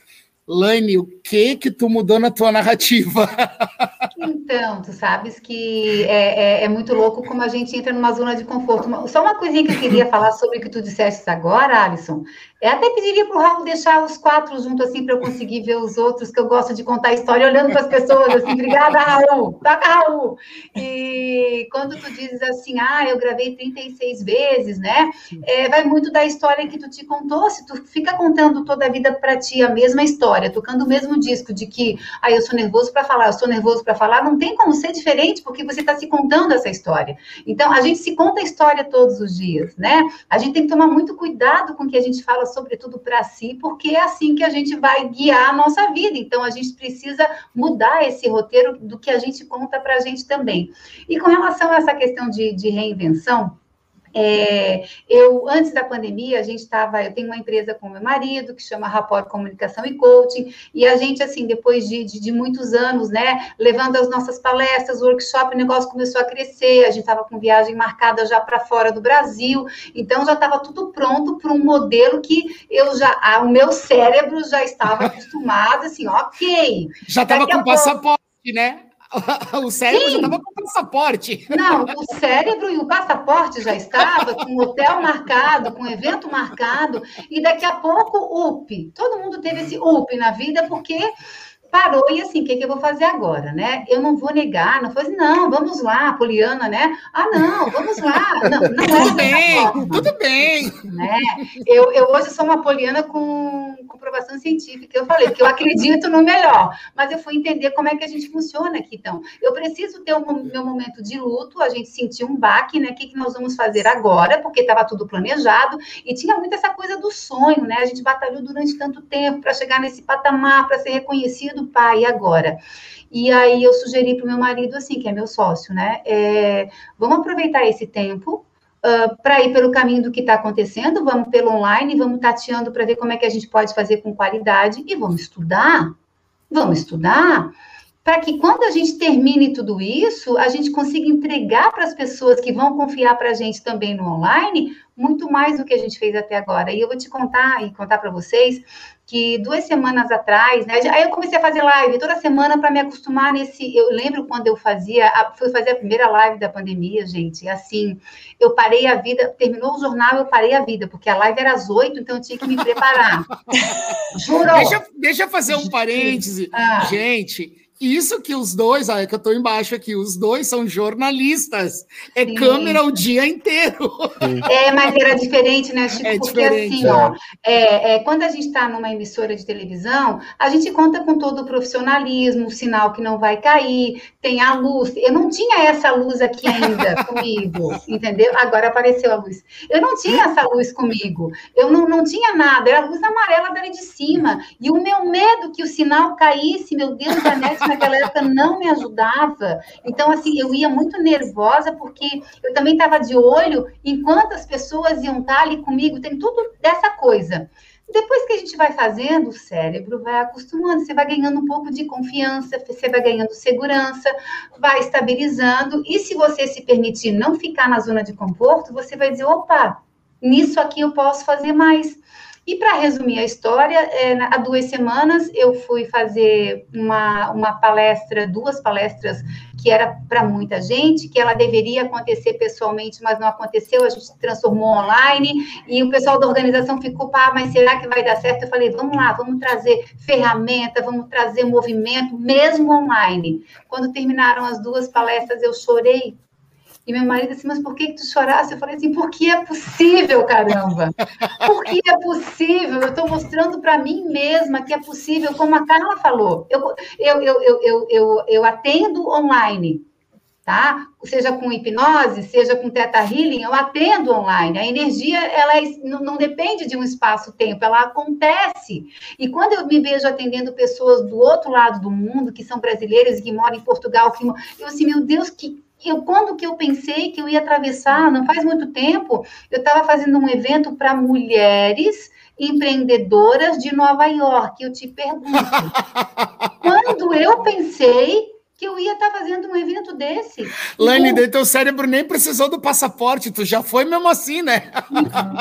Lane, o que que tu mudou na tua narrativa? Então, tu sabes que é, é, é, muito louco como a gente entra numa zona de conforto. Só uma coisinha que eu queria falar sobre o que tu disseste agora, Alisson, eu até pediria para o Raul deixar os quatro juntos, assim, para eu conseguir ver os outros, que eu gosto de contar a história olhando para as pessoas, assim, obrigada, Raul, toca, Raul. E quando tu dizes assim, ah, eu gravei 36 vezes, né? É, vai muito da história que tu te contou, se tu fica contando toda a vida para ti a mesma história, tocando o mesmo disco de que, ah, eu sou nervoso para falar, eu sou nervoso para falar, não tem como ser diferente, porque você está se contando essa história. Então, a gente se conta a história todos os dias, né? A gente tem que tomar muito cuidado com o que a gente fala sobretudo para si, porque é assim que a gente vai guiar a nossa vida. Então, a gente precisa mudar esse roteiro do que a gente conta para a gente também. E com relação a essa questão de, de reinvenção, é, eu, antes da pandemia, a gente estava, eu tenho uma empresa com meu marido, que chama Rapport Comunicação e Coaching, e a gente, assim, depois de, de, de muitos anos, né, levando as nossas palestras, workshop, o negócio começou a crescer, a gente estava com viagem marcada já para fora do Brasil, então já estava tudo pronto para um modelo que eu já, o meu cérebro já estava acostumado, assim, ok. Já estava com passaporte, né? o cérebro Sim. já estava com passaporte. Não, o cérebro e o passaporte já estava com hotel marcado, com evento marcado, e daqui a pouco, UP. Todo mundo teve esse UP na vida, porque parou e assim, o que, que, eu vou fazer agora, né? Eu não vou negar, não foi assim, não, vamos lá, Poliana, né? Ah, não, vamos lá. Não, não tudo bem, tudo bem. Né? Eu, eu hoje sou uma Poliana com, com comprovação científica. Eu falei que eu acredito no melhor, mas eu fui entender como é que a gente funciona aqui. Então, eu preciso ter um, meu momento de luto, a gente sentiu um baque, né? O que, que nós vamos fazer agora? Porque estava tudo planejado e tinha muito essa coisa do sonho, né? A gente batalhou durante tanto tempo para chegar nesse patamar, para ser reconhecido pai, agora? E aí eu sugeri para o meu marido, assim, que é meu sócio, né? É, vamos aproveitar esse tempo uh, para ir pelo caminho do que está acontecendo, vamos pelo online, vamos tateando para ver como é que a gente pode fazer com qualidade e vamos estudar. Vamos estudar para que quando a gente termine tudo isso, a gente consiga entregar para as pessoas que vão confiar para a gente também no online muito mais do que a gente fez até agora. E eu vou te contar e contar para vocês que duas semanas atrás, né? Aí eu comecei a fazer live toda semana para me acostumar nesse. Eu lembro quando eu fazia, fui fazer a primeira live da pandemia, gente. Assim, eu parei a vida, terminou o jornal, eu parei a vida, porque a live era às oito, então eu tinha que me preparar. Juro. Deixa, deixa eu fazer um parêntese. Ah. Gente, isso que os dois, olha que eu estou embaixo aqui, os dois são jornalistas. É Sim. câmera o dia inteiro. É, mas era diferente, né, Chico? É porque assim, é. ó, é, é, quando a gente está numa emissora de televisão, a gente conta com todo o profissionalismo, o sinal que não vai cair, tem a luz. Eu não tinha essa luz aqui ainda comigo, entendeu? Agora apareceu a luz. Eu não tinha essa luz comigo. Eu não, não tinha nada, era a luz amarela dali de cima. E o meu medo que o sinal caísse, meu Deus, a net naquela época não me ajudava. Então, assim, eu ia muito nervosa, porque eu também estava de olho em quantas pessoas iam estar ali comigo, tem tudo dessa coisa. Depois que a gente vai fazendo, o cérebro vai acostumando, você vai ganhando um pouco de confiança, você vai ganhando segurança, vai estabilizando, e se você se permitir não ficar na zona de conforto, você vai dizer: opa, nisso aqui eu posso fazer mais. E para resumir a história, é, há duas semanas eu fui fazer uma, uma palestra, duas palestras que era para muita gente, que ela deveria acontecer pessoalmente, mas não aconteceu, a gente transformou online, e o pessoal da organização ficou, pá, mas será que vai dar certo? Eu falei, vamos lá, vamos trazer ferramenta, vamos trazer movimento, mesmo online. Quando terminaram as duas palestras, eu chorei e meu marido assim, mas por que, que tu chorasse? Eu falei assim, porque é possível, caramba. Porque é possível. Eu estou mostrando para mim mesma que é possível, como a Carla falou. Eu, eu, eu, eu, eu, eu, eu atendo online, tá? Seja com hipnose, seja com teta healing, eu atendo online. A energia, ela é, não, depende de um espaço-tempo, ela acontece. E quando eu me vejo atendendo pessoas do outro lado do mundo, que são brasileiras que moram em Portugal, que, eu assim, meu Deus, que eu, quando que eu pensei que eu ia atravessar, não faz muito tempo, eu estava fazendo um evento para mulheres empreendedoras de Nova York. Eu te pergunto, quando eu pensei que eu ia estar tá fazendo um evento desse? Lani, então, teu cérebro nem precisou do passaporte, tu já foi mesmo assim, né?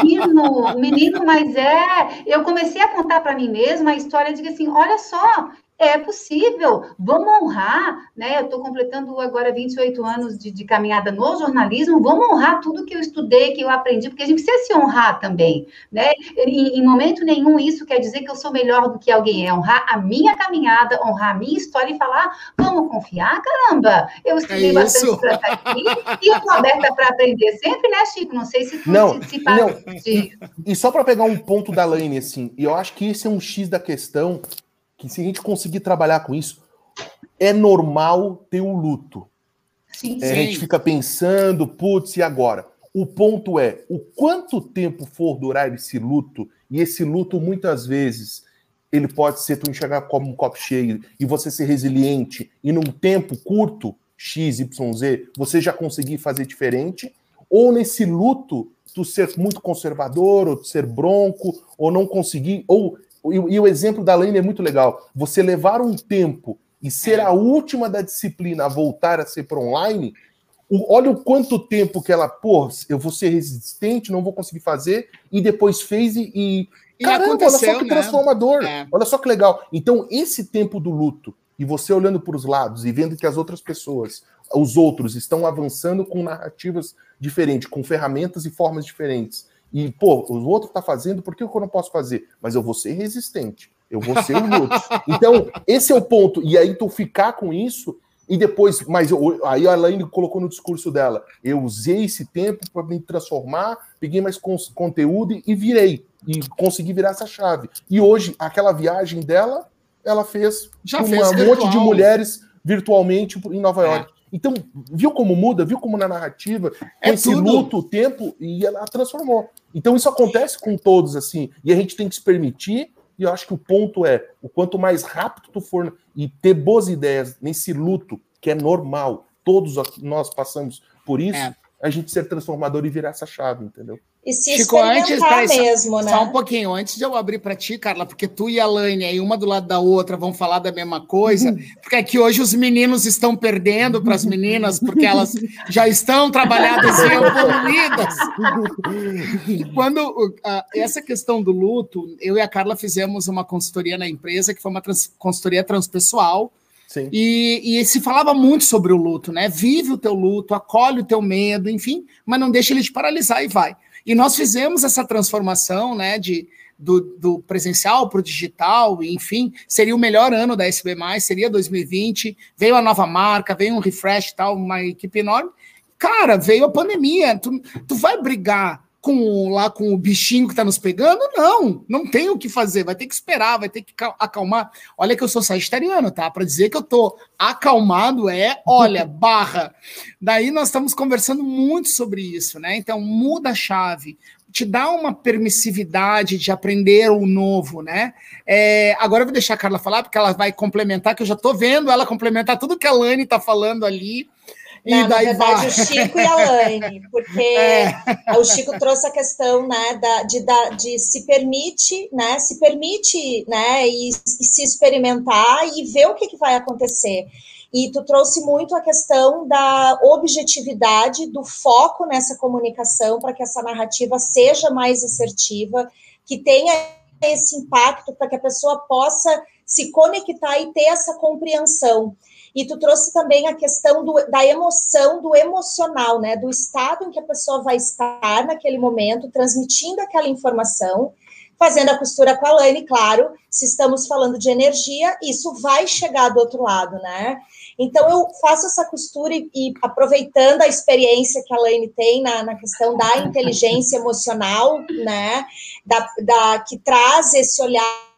Menino, menino, mas é. Eu comecei a contar para mim mesma a história de que assim, olha só, é possível, vamos honrar, né? Eu estou completando agora 28 anos de, de, caminhada no jornalismo, vamos honrar tudo que eu estudei, que eu aprendi, porque a gente precisa se honrar também, né? Em, em momento nenhum isso quer dizer que eu sou melhor do que alguém, é honrar a minha caminhada, honrar a minha história e falar, vamos confiar, caramba, eu estudei é bastante para estar aqui e eu estou aberta para aprender sempre, né, Chico? Não sei se tu não, se, se não. De... E, e só para pegar um ponto da Laine, assim, eu acho que esse é um X da questão que se a gente conseguir trabalhar com isso, é normal ter o luto. Sim, é, sim. A gente fica pensando, putz, e agora? O ponto é, o quanto tempo for durar esse luto, e esse luto muitas vezes ele pode ser tu enxergar como um copo cheio e você ser resiliente e num tempo curto, X, Y, Z, você já conseguir fazer diferente, ou nesse luto tu ser muito conservador, ou ser bronco, ou não conseguir, ou e, e o exemplo da Laine é muito legal. Você levar um tempo e ser é. a última da disciplina a voltar a ser para online, o, olha o quanto tempo que ela, pô, eu vou ser resistente, não vou conseguir fazer, e depois fez e. e, e caramba, olha só que né? transformador, é. olha só que legal. Então, esse tempo do luto, e você olhando para os lados e vendo que as outras pessoas, os outros, estão avançando com narrativas diferentes, com ferramentas e formas diferentes e, pô, o outro está fazendo, por que eu não posso fazer? Mas eu vou ser resistente, eu vou ser humilde. então, esse é o ponto. E aí, tu ficar com isso, E depois, mas eu, aí a Elaine colocou no discurso dela: eu usei esse tempo para me transformar, peguei mais conteúdo e virei. E consegui virar essa chave. E hoje, aquela viagem dela, ela fez Já com um monte de mulheres virtualmente em Nova é. Então, viu como muda? Viu como na narrativa, com é esse tudo. luto, o tempo, e ela transformou. Então, isso acontece com todos, assim, e a gente tem que se permitir, e eu acho que o ponto é, o quanto mais rápido tu for e ter boas ideias nesse luto, que é normal, todos nós passamos por isso, é. a gente ser transformador e virar essa chave, entendeu? E se Chico, antes, peraí, mesmo, só, né? Só um pouquinho, antes de eu abrir para ti, Carla, porque tu e a Laine aí, uma do lado da outra, vão falar da mesma coisa, porque aqui hoje os meninos estão perdendo para as meninas, porque elas já estão trabalhadas e evoluídas. Quando uh, essa questão do luto, eu e a Carla fizemos uma consultoria na empresa, que foi uma trans, consultoria transpessoal, e, e, se falava muito sobre o luto, né? Vive o teu luto, acolhe o teu medo, enfim, mas não deixa ele te paralisar e vai. E nós fizemos essa transformação, né, de, do, do presencial para o digital, enfim, seria o melhor ano da SB+, seria 2020, veio a nova marca, veio um refresh tal, uma equipe enorme. Cara, veio a pandemia, tu, tu vai brigar com lá com o bichinho que está nos pegando? Não, não tem o que fazer, vai ter que esperar, vai ter que acalmar. Olha que eu sou sagitariano, tá? Para dizer que eu tô acalmado é, olha, barra. Daí nós estamos conversando muito sobre isso, né? Então muda a chave, te dá uma permissividade de aprender o novo, né? É, agora eu vou deixar a Carla falar, porque ela vai complementar, que eu já estou vendo ela complementar tudo que a Lani está falando ali. Não, na verdade, vai. o Chico e a Laine, porque é. o Chico trouxe a questão né, da, de, da, de se permite, né? Se permite né, e, e se experimentar e ver o que, que vai acontecer. E tu trouxe muito a questão da objetividade, do foco nessa comunicação para que essa narrativa seja mais assertiva, que tenha esse impacto para que a pessoa possa se conectar e ter essa compreensão. E tu trouxe também a questão do, da emoção, do emocional, né? Do estado em que a pessoa vai estar naquele momento, transmitindo aquela informação, fazendo a costura com a Lane, claro, se estamos falando de energia, isso vai chegar do outro lado, né? Então, eu faço essa costura e, e aproveitando a experiência que a Laine tem na, na questão da inteligência emocional, né? Da, da, que traz esse olhar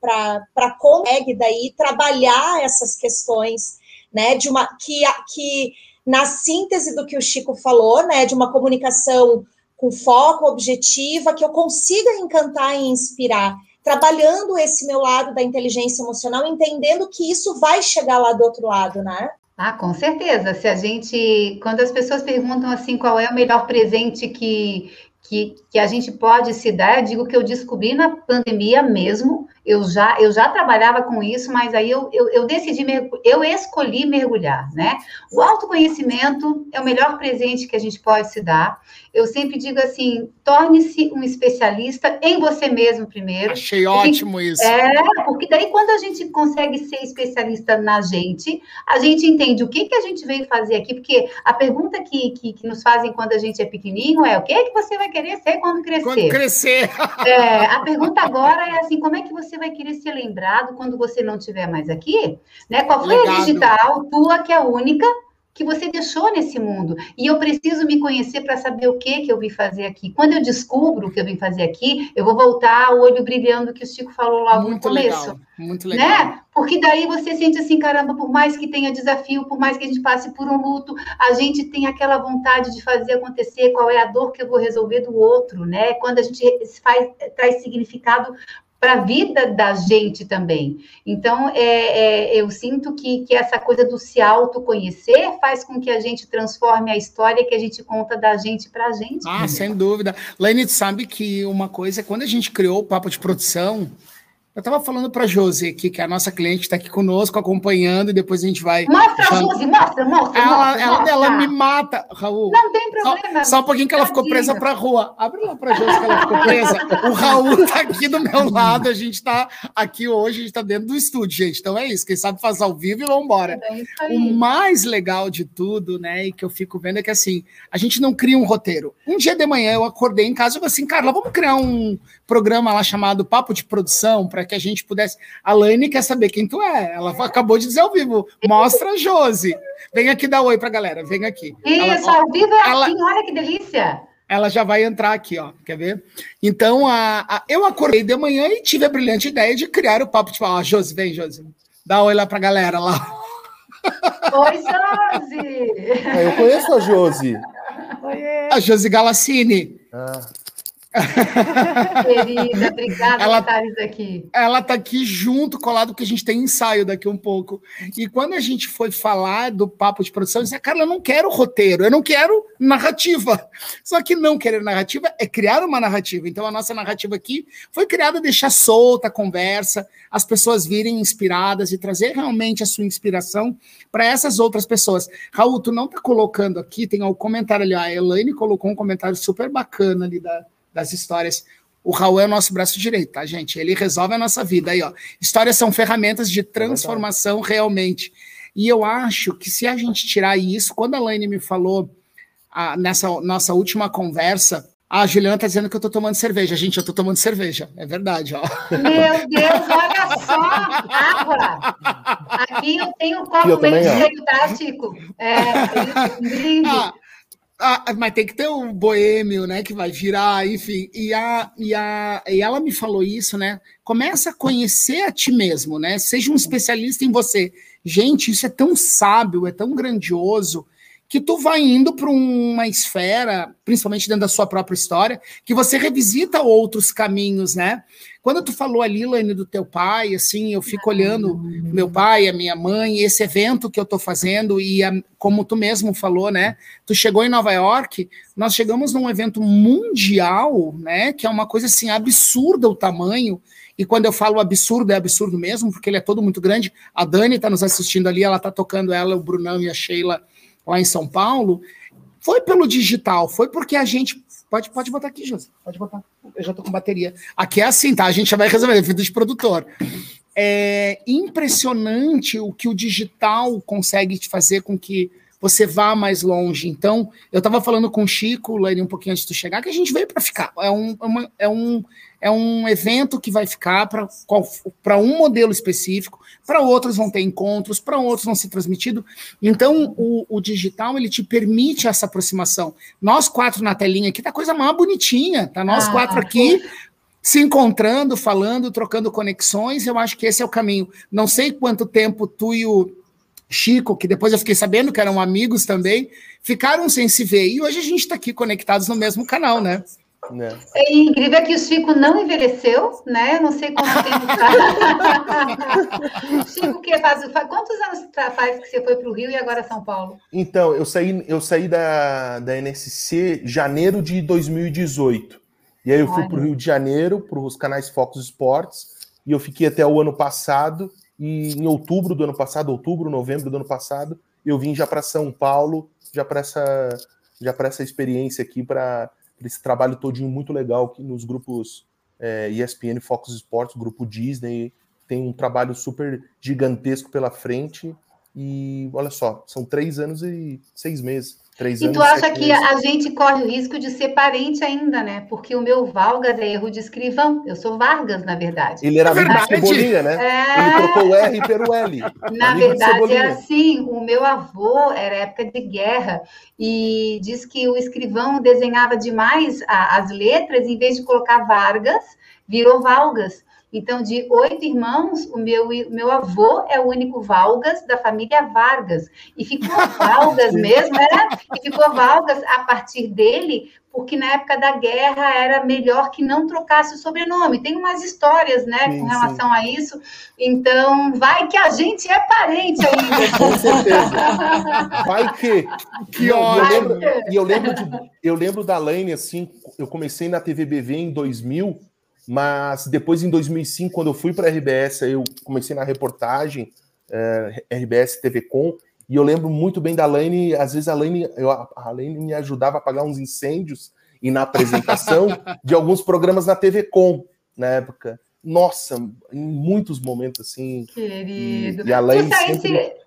para consegue daí trabalhar essas questões, né, de uma que, que na síntese do que o Chico falou, né, de uma comunicação com foco, objetiva, que eu consiga encantar e inspirar, trabalhando esse meu lado da inteligência emocional, entendendo que isso vai chegar lá do outro lado, né? Ah, com certeza. Se a gente, quando as pessoas perguntam assim, qual é o melhor presente que, que, que a gente pode se dar, digo que eu descobri na pandemia mesmo, eu já, eu já trabalhava com isso, mas aí eu, eu, eu decidi, eu escolhi mergulhar, né? O autoconhecimento é o melhor presente que a gente pode se dar. Eu sempre digo assim, torne-se um especialista em você mesmo primeiro. Achei ótimo isso. É, porque daí quando a gente consegue ser especialista na gente, a gente entende o que, que a gente veio fazer aqui, porque a pergunta que, que, que nos fazem quando a gente é pequenininho é o que, é que você vai querer ser quando crescer? Quando crescer. É, a pergunta agora é assim, como é que você você vai querer ser lembrado quando você não estiver mais aqui? Né? Qual foi Legado. a digital tua que é a única que você deixou nesse mundo. E eu preciso me conhecer para saber o que que eu vim fazer aqui. Quando eu descubro o que eu vim fazer aqui, eu vou voltar o olho brilhando que o Chico falou logo muito no começo. Legal, muito legal. Né? Porque daí você sente assim, caramba, por mais que tenha desafio, por mais que a gente passe por um luto, a gente tem aquela vontade de fazer acontecer, qual é a dor que eu vou resolver do outro, né? Quando a gente faz, traz significado para a vida da gente também. Então, é, é, eu sinto que, que essa coisa do se autoconhecer faz com que a gente transforme a história que a gente conta da gente para a gente. Ah, sem dúvida. Lene, sabe que uma coisa, quando a gente criou o Papo de Produção, eu estava falando para a Josi aqui, que é a nossa cliente está aqui conosco, acompanhando, e depois a gente vai. Mostra, já... Josi, mostra, mostra. Ela, mostra, ela, ela, me mata, Raul. Não tem problema. Só, só um pouquinho que ela ficou presa para a rua. Abre lá para a Josi que ela ficou presa. O Raul está aqui do meu lado, a gente está aqui hoje, a gente está dentro do estúdio, gente. Então é isso, quem sabe faz ao vivo e vamos embora. É o mais legal de tudo, né, e que eu fico vendo é que assim, a gente não cria um roteiro. Um dia de manhã eu acordei em casa e falei assim, Carla, vamos criar um programa lá chamado Papo de Produção para para que a gente pudesse. A Laine quer saber quem tu é. Ela acabou de dizer ao vivo. Mostra a Josi. Vem aqui dar oi para a galera. Vem aqui. Isso, ela, ao vivo é ela, assim, olha que delícia. Ela já vai entrar aqui, ó. Quer ver? Então, a, a, eu acordei de manhã e tive a brilhante ideia de criar o papo. Tipo, ó, Josi, vem, Josi. Dá oi lá para a galera lá. Oi, Josi! É, eu conheço a Josi. Oiê. A Josi Galassini. Ah. Querida, obrigada ela, por estar aqui. Ela está aqui junto, colado, porque a gente tem ensaio daqui um pouco. E quando a gente foi falar do papo de produção, eu disse, cara, eu não quero roteiro, eu não quero narrativa. Só que não querer narrativa é criar uma narrativa. Então a nossa narrativa aqui foi criada deixar solta a conversa, as pessoas virem inspiradas e trazer realmente a sua inspiração para essas outras pessoas. Raul, tu não está colocando aqui, tem um comentário ali, a Elaine colocou um comentário super bacana ali da das histórias. O Raul é o nosso braço direito, tá, gente? Ele resolve a nossa vida aí, ó. Histórias são ferramentas de transformação é realmente. E eu acho que se a gente tirar isso, quando a Laine me falou a, nessa nossa última conversa, a Juliana tá dizendo que eu tô tomando cerveja. Gente, eu tô tomando cerveja. É verdade, ó. Meu Deus, olha só! Água! Aqui eu tenho um copo meio cheio, tá, Chico? É, um brinde. Ah, ah, mas tem que ter um boêmio, né? Que vai virar, enfim. E, a, e, a, e ela me falou isso, né? Começa a conhecer a ti mesmo, né? Seja um especialista em você. Gente, isso é tão sábio, é tão grandioso que tu vai indo para uma esfera, principalmente dentro da sua própria história, que você revisita outros caminhos, né? Quando tu falou ali, Lane, do teu pai, assim, eu fico olhando meu pai, a minha mãe, esse evento que eu estou fazendo, e a, como tu mesmo falou, né? Tu chegou em Nova York, nós chegamos num evento mundial, né? Que é uma coisa assim absurda o tamanho. E quando eu falo absurdo, é absurdo mesmo, porque ele é todo muito grande. A Dani está nos assistindo ali, ela está tocando ela, o Brunão e a Sheila lá em São Paulo, foi pelo digital, foi porque a gente. Pode, pode botar aqui, José. Pode botar. Eu já estou com bateria. Aqui é assim, tá? A gente já vai resolver, é vida de produtor. É impressionante o que o digital consegue te fazer com que você vá mais longe. Então, eu estava falando com o Chico, Laine, um pouquinho antes de tu chegar, que a gente veio para ficar. É um, é uma, é, um, é um evento que vai ficar para um modelo específico, para outros vão ter encontros, para outros vão ser transmitidos. Então, o, o, digital, ele te permite essa aproximação. Nós quatro na telinha aqui, tá coisa mais bonitinha, tá? Nós ah, quatro aqui se encontrando, falando, trocando conexões, eu acho que esse é o caminho. Não sei quanto tempo tu e o Chico, que depois eu fiquei sabendo que eram amigos também, ficaram sem se ver. E hoje a gente está aqui conectados no mesmo canal, né? É. é incrível que o Chico não envelheceu, né? Não sei quanto tempo tá. Chico, que faz, quantos anos faz que você foi para o Rio e agora São Paulo? Então, eu saí, eu saí da, da NSC janeiro de 2018. E aí eu fui para o Rio de Janeiro, para os canais Focus Sports, e eu fiquei até o ano passado. E em outubro do ano passado, outubro, novembro do ano passado, eu vim já para São Paulo, já para essa, já essa experiência aqui, para esse trabalho todinho muito legal que nos grupos é, ESPN, Fox Sports, grupo Disney, tem um trabalho super gigantesco pela frente. E olha só, são três anos e seis meses Três e tu acha que a gente corre o risco de ser parente ainda, né? Porque o meu Valgas é erro de escrivão. Eu sou Vargas, na verdade. Ele era é verdade. Cebolinha, né? É... Ele trocou o R pelo L. Na verdade, é assim. O meu avô era época de guerra e diz que o escrivão desenhava demais as letras, em vez de colocar Vargas, virou Valgas. Então, de oito irmãos, o meu, meu avô é o único Valgas da família Vargas. E ficou Valgas mesmo, é? E ficou Valgas a partir dele, porque na época da guerra era melhor que não trocasse o sobrenome. Tem umas histórias, né, sim, com relação sim. a isso. Então, vai que a gente é parente ainda. Com certeza. Vai que. que ó, eu lembro, e eu lembro, de, eu lembro da Lane, assim, eu comecei na TVBV em 2000 mas depois, em 2005, quando eu fui para a RBS, eu comecei na reportagem, é, RBS TV Com, e eu lembro muito bem da Lane, às vezes a Lane, eu, a Lane me ajudava a apagar uns incêndios e na apresentação de alguns programas na TV Com, na época. Nossa, em muitos momentos assim. Querido. E, e a Lane sempre...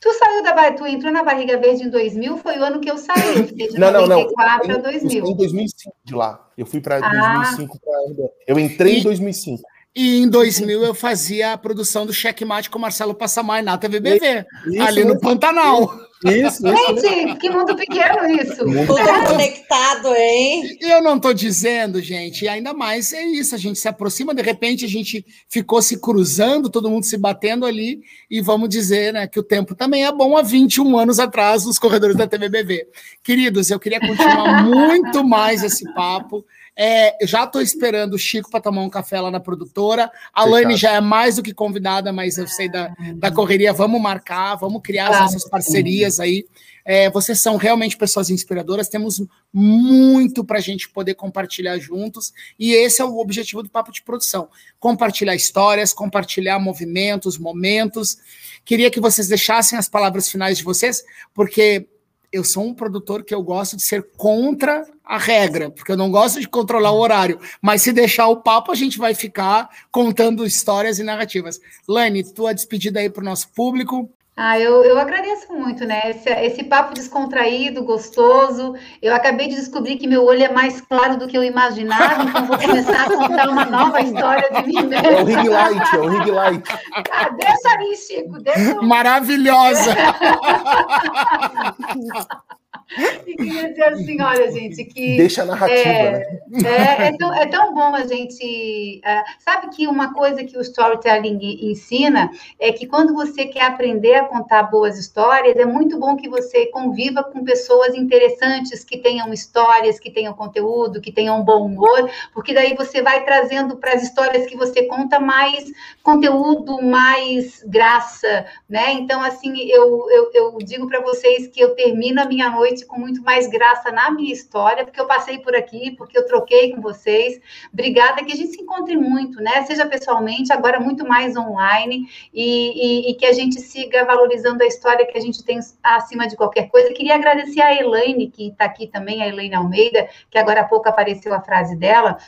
Tu saiu da tu entrou na Barriga Verde em 2000, foi o ano que eu saí, eu fiquei de não, 94 não, não. a 2000. Em 2005 de lá. Eu fui para ah. 2005 para Eu entrei e, em 2005. E em 2000 eu fazia a produção do Checkmate com o Marcelo Passamai na TVBV, isso, ali no Pantanal. Isso, isso. Gente, que mundo pequeno isso. Tudo conectado, hein? Eu não estou dizendo, gente, e ainda mais é isso, a gente se aproxima, de repente a gente ficou se cruzando, todo mundo se batendo ali, e vamos dizer né, que o tempo também é bom há 21 anos atrás nos corredores da TVBV. Queridos, eu queria continuar muito mais esse papo. É, já estou esperando o Chico para tomar um café lá na produtora. A Lani já é mais do que convidada, mas eu sei da, da correria. Vamos marcar, vamos criar as nossas parcerias aí. É, vocês são realmente pessoas inspiradoras, temos muito para a gente poder compartilhar juntos, e esse é o objetivo do Papo de Produção: compartilhar histórias, compartilhar movimentos, momentos. Queria que vocês deixassem as palavras finais de vocês, porque eu sou um produtor que eu gosto de ser contra a regra, porque eu não gosto de controlar o horário, mas se deixar o papo, a gente vai ficar contando histórias e narrativas. Lani, tua despedida aí para o nosso público. Ah, eu, eu agradeço muito, né? Esse, esse papo descontraído, gostoso. Eu acabei de descobrir que meu olho é mais claro do que eu imaginava, então vou começar a contar uma nova história de mim mesmo. É o ring light, é o ring light. Ah, deixa aí, Chico, deixa. Maravilhosa! E queria dizer assim, olha, gente, que. Deixa a narrativa, é, né? É, é, tão, é tão bom a gente. Uh, sabe que uma coisa que o storytelling ensina é que quando você quer aprender a contar boas histórias, é muito bom que você conviva com pessoas interessantes, que tenham histórias, que tenham conteúdo, que tenham bom humor, porque daí você vai trazendo para as histórias que você conta mais conteúdo, mais graça, né? Então, assim, eu, eu, eu digo para vocês que eu termino a minha noite com muito mais graça na minha história, porque eu passei por aqui, porque eu troquei com vocês. Obrigada, que a gente se encontre muito, né? Seja pessoalmente, agora muito mais online, e, e, e que a gente siga valorizando a história que a gente tem acima de qualquer coisa. Queria agradecer a Elaine, que está aqui também, a Elaine Almeida, que agora há pouco apareceu a frase dela,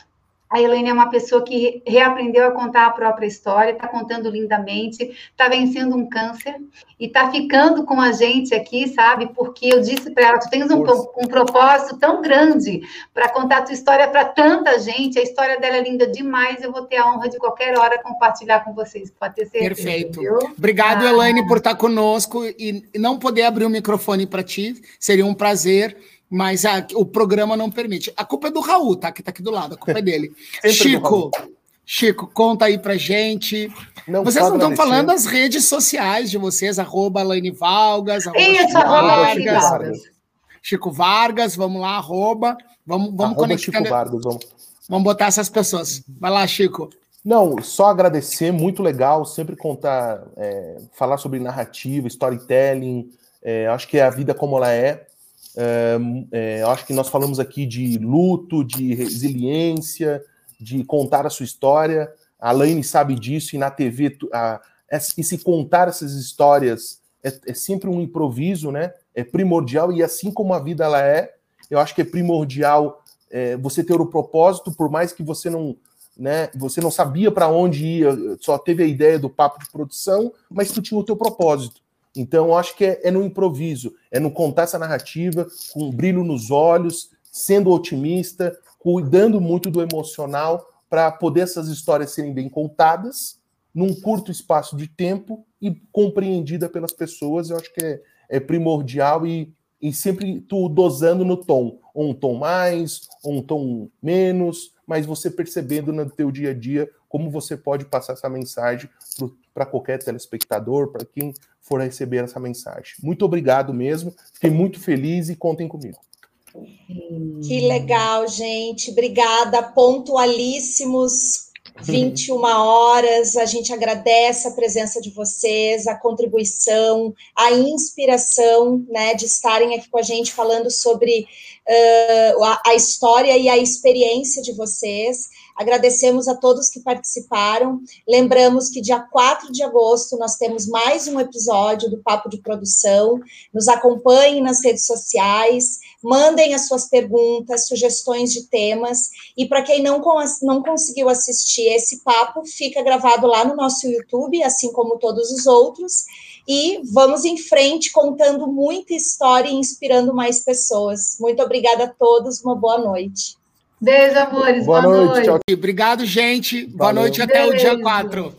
a Helene é uma pessoa que reaprendeu a contar a própria história, está contando lindamente, está vencendo um câncer e está ficando com a gente aqui, sabe? Porque eu disse para ela: tu tens um, um, propósito tão grande para contar a tua história para tanta gente, a história dela é linda demais. Eu vou ter a honra de qualquer hora compartilhar com vocês, pode ter certeza. Perfeito. Viu? Obrigado, ah. Elaine, por estar conosco e não poder abrir o microfone para ti, seria um prazer mas a, o programa não permite. A culpa é do Raul, tá? Que tá aqui do lado, a culpa é dele. Chico, Chico, conta aí pra gente. Não, vocês não estão falando das redes sociais de vocês, arroba Laine Valgas, arroba Isso, Chico Vargas, Vargas. Chico Vargas, vamos lá, arroba. Vamos, vamos arroba conectar. Chico Vargas, vamos. vamos botar essas pessoas. Vai lá, Chico. Não, só agradecer, muito legal, sempre contar, é, falar sobre narrativa, storytelling, é, acho que é a vida como ela é, é, acho que nós falamos aqui de luto, de resiliência, de contar a sua história. A Laine sabe disso, e na TV, a, e se contar essas histórias é, é, sempre um improviso, né? É primordial, e assim como a vida ela é, eu acho que é primordial é, você ter o propósito, por mais que você não. Né, você não sabia para onde ia, só teve a ideia do papo de produção, mas tu tinha o teu propósito. Então, acho que é, é no improviso, é no contar essa narrativa com um brilho nos olhos, sendo otimista, cuidando muito do emocional para poder essas histórias serem bem contadas num curto espaço de tempo e compreendida pelas pessoas. Eu acho que é, é primordial e, e sempre tu dosando no tom, ou um tom mais, ou um tom menos, mas você percebendo no teu dia a dia como você pode passar essa mensagem para qualquer telespectador, para quem for receber essa mensagem. Muito obrigado mesmo, fiquei muito feliz e contem comigo. Que legal, gente. Obrigada, pontualíssimos. 21 horas, a gente agradece a presença de vocês, a contribuição, a inspiração, né, de estarem aqui com a gente falando sobre uh, a, a história e a experiência de vocês. Agradecemos a todos que participaram. Lembramos que dia 4 de agosto nós temos mais um episódio do Papo de Produção. Nos acompanhem nas redes sociais, mandem as suas perguntas, sugestões de temas. E para quem não, não conseguiu assistir esse papo, fica gravado lá no nosso YouTube, assim como todos os outros. E vamos em frente contando muita história e inspirando mais pessoas. Muito obrigada a todos, uma boa noite. Beijo, amores. Boa, boa noite. noite. Obrigado, gente. Boa noite até Beijo. o dia 4.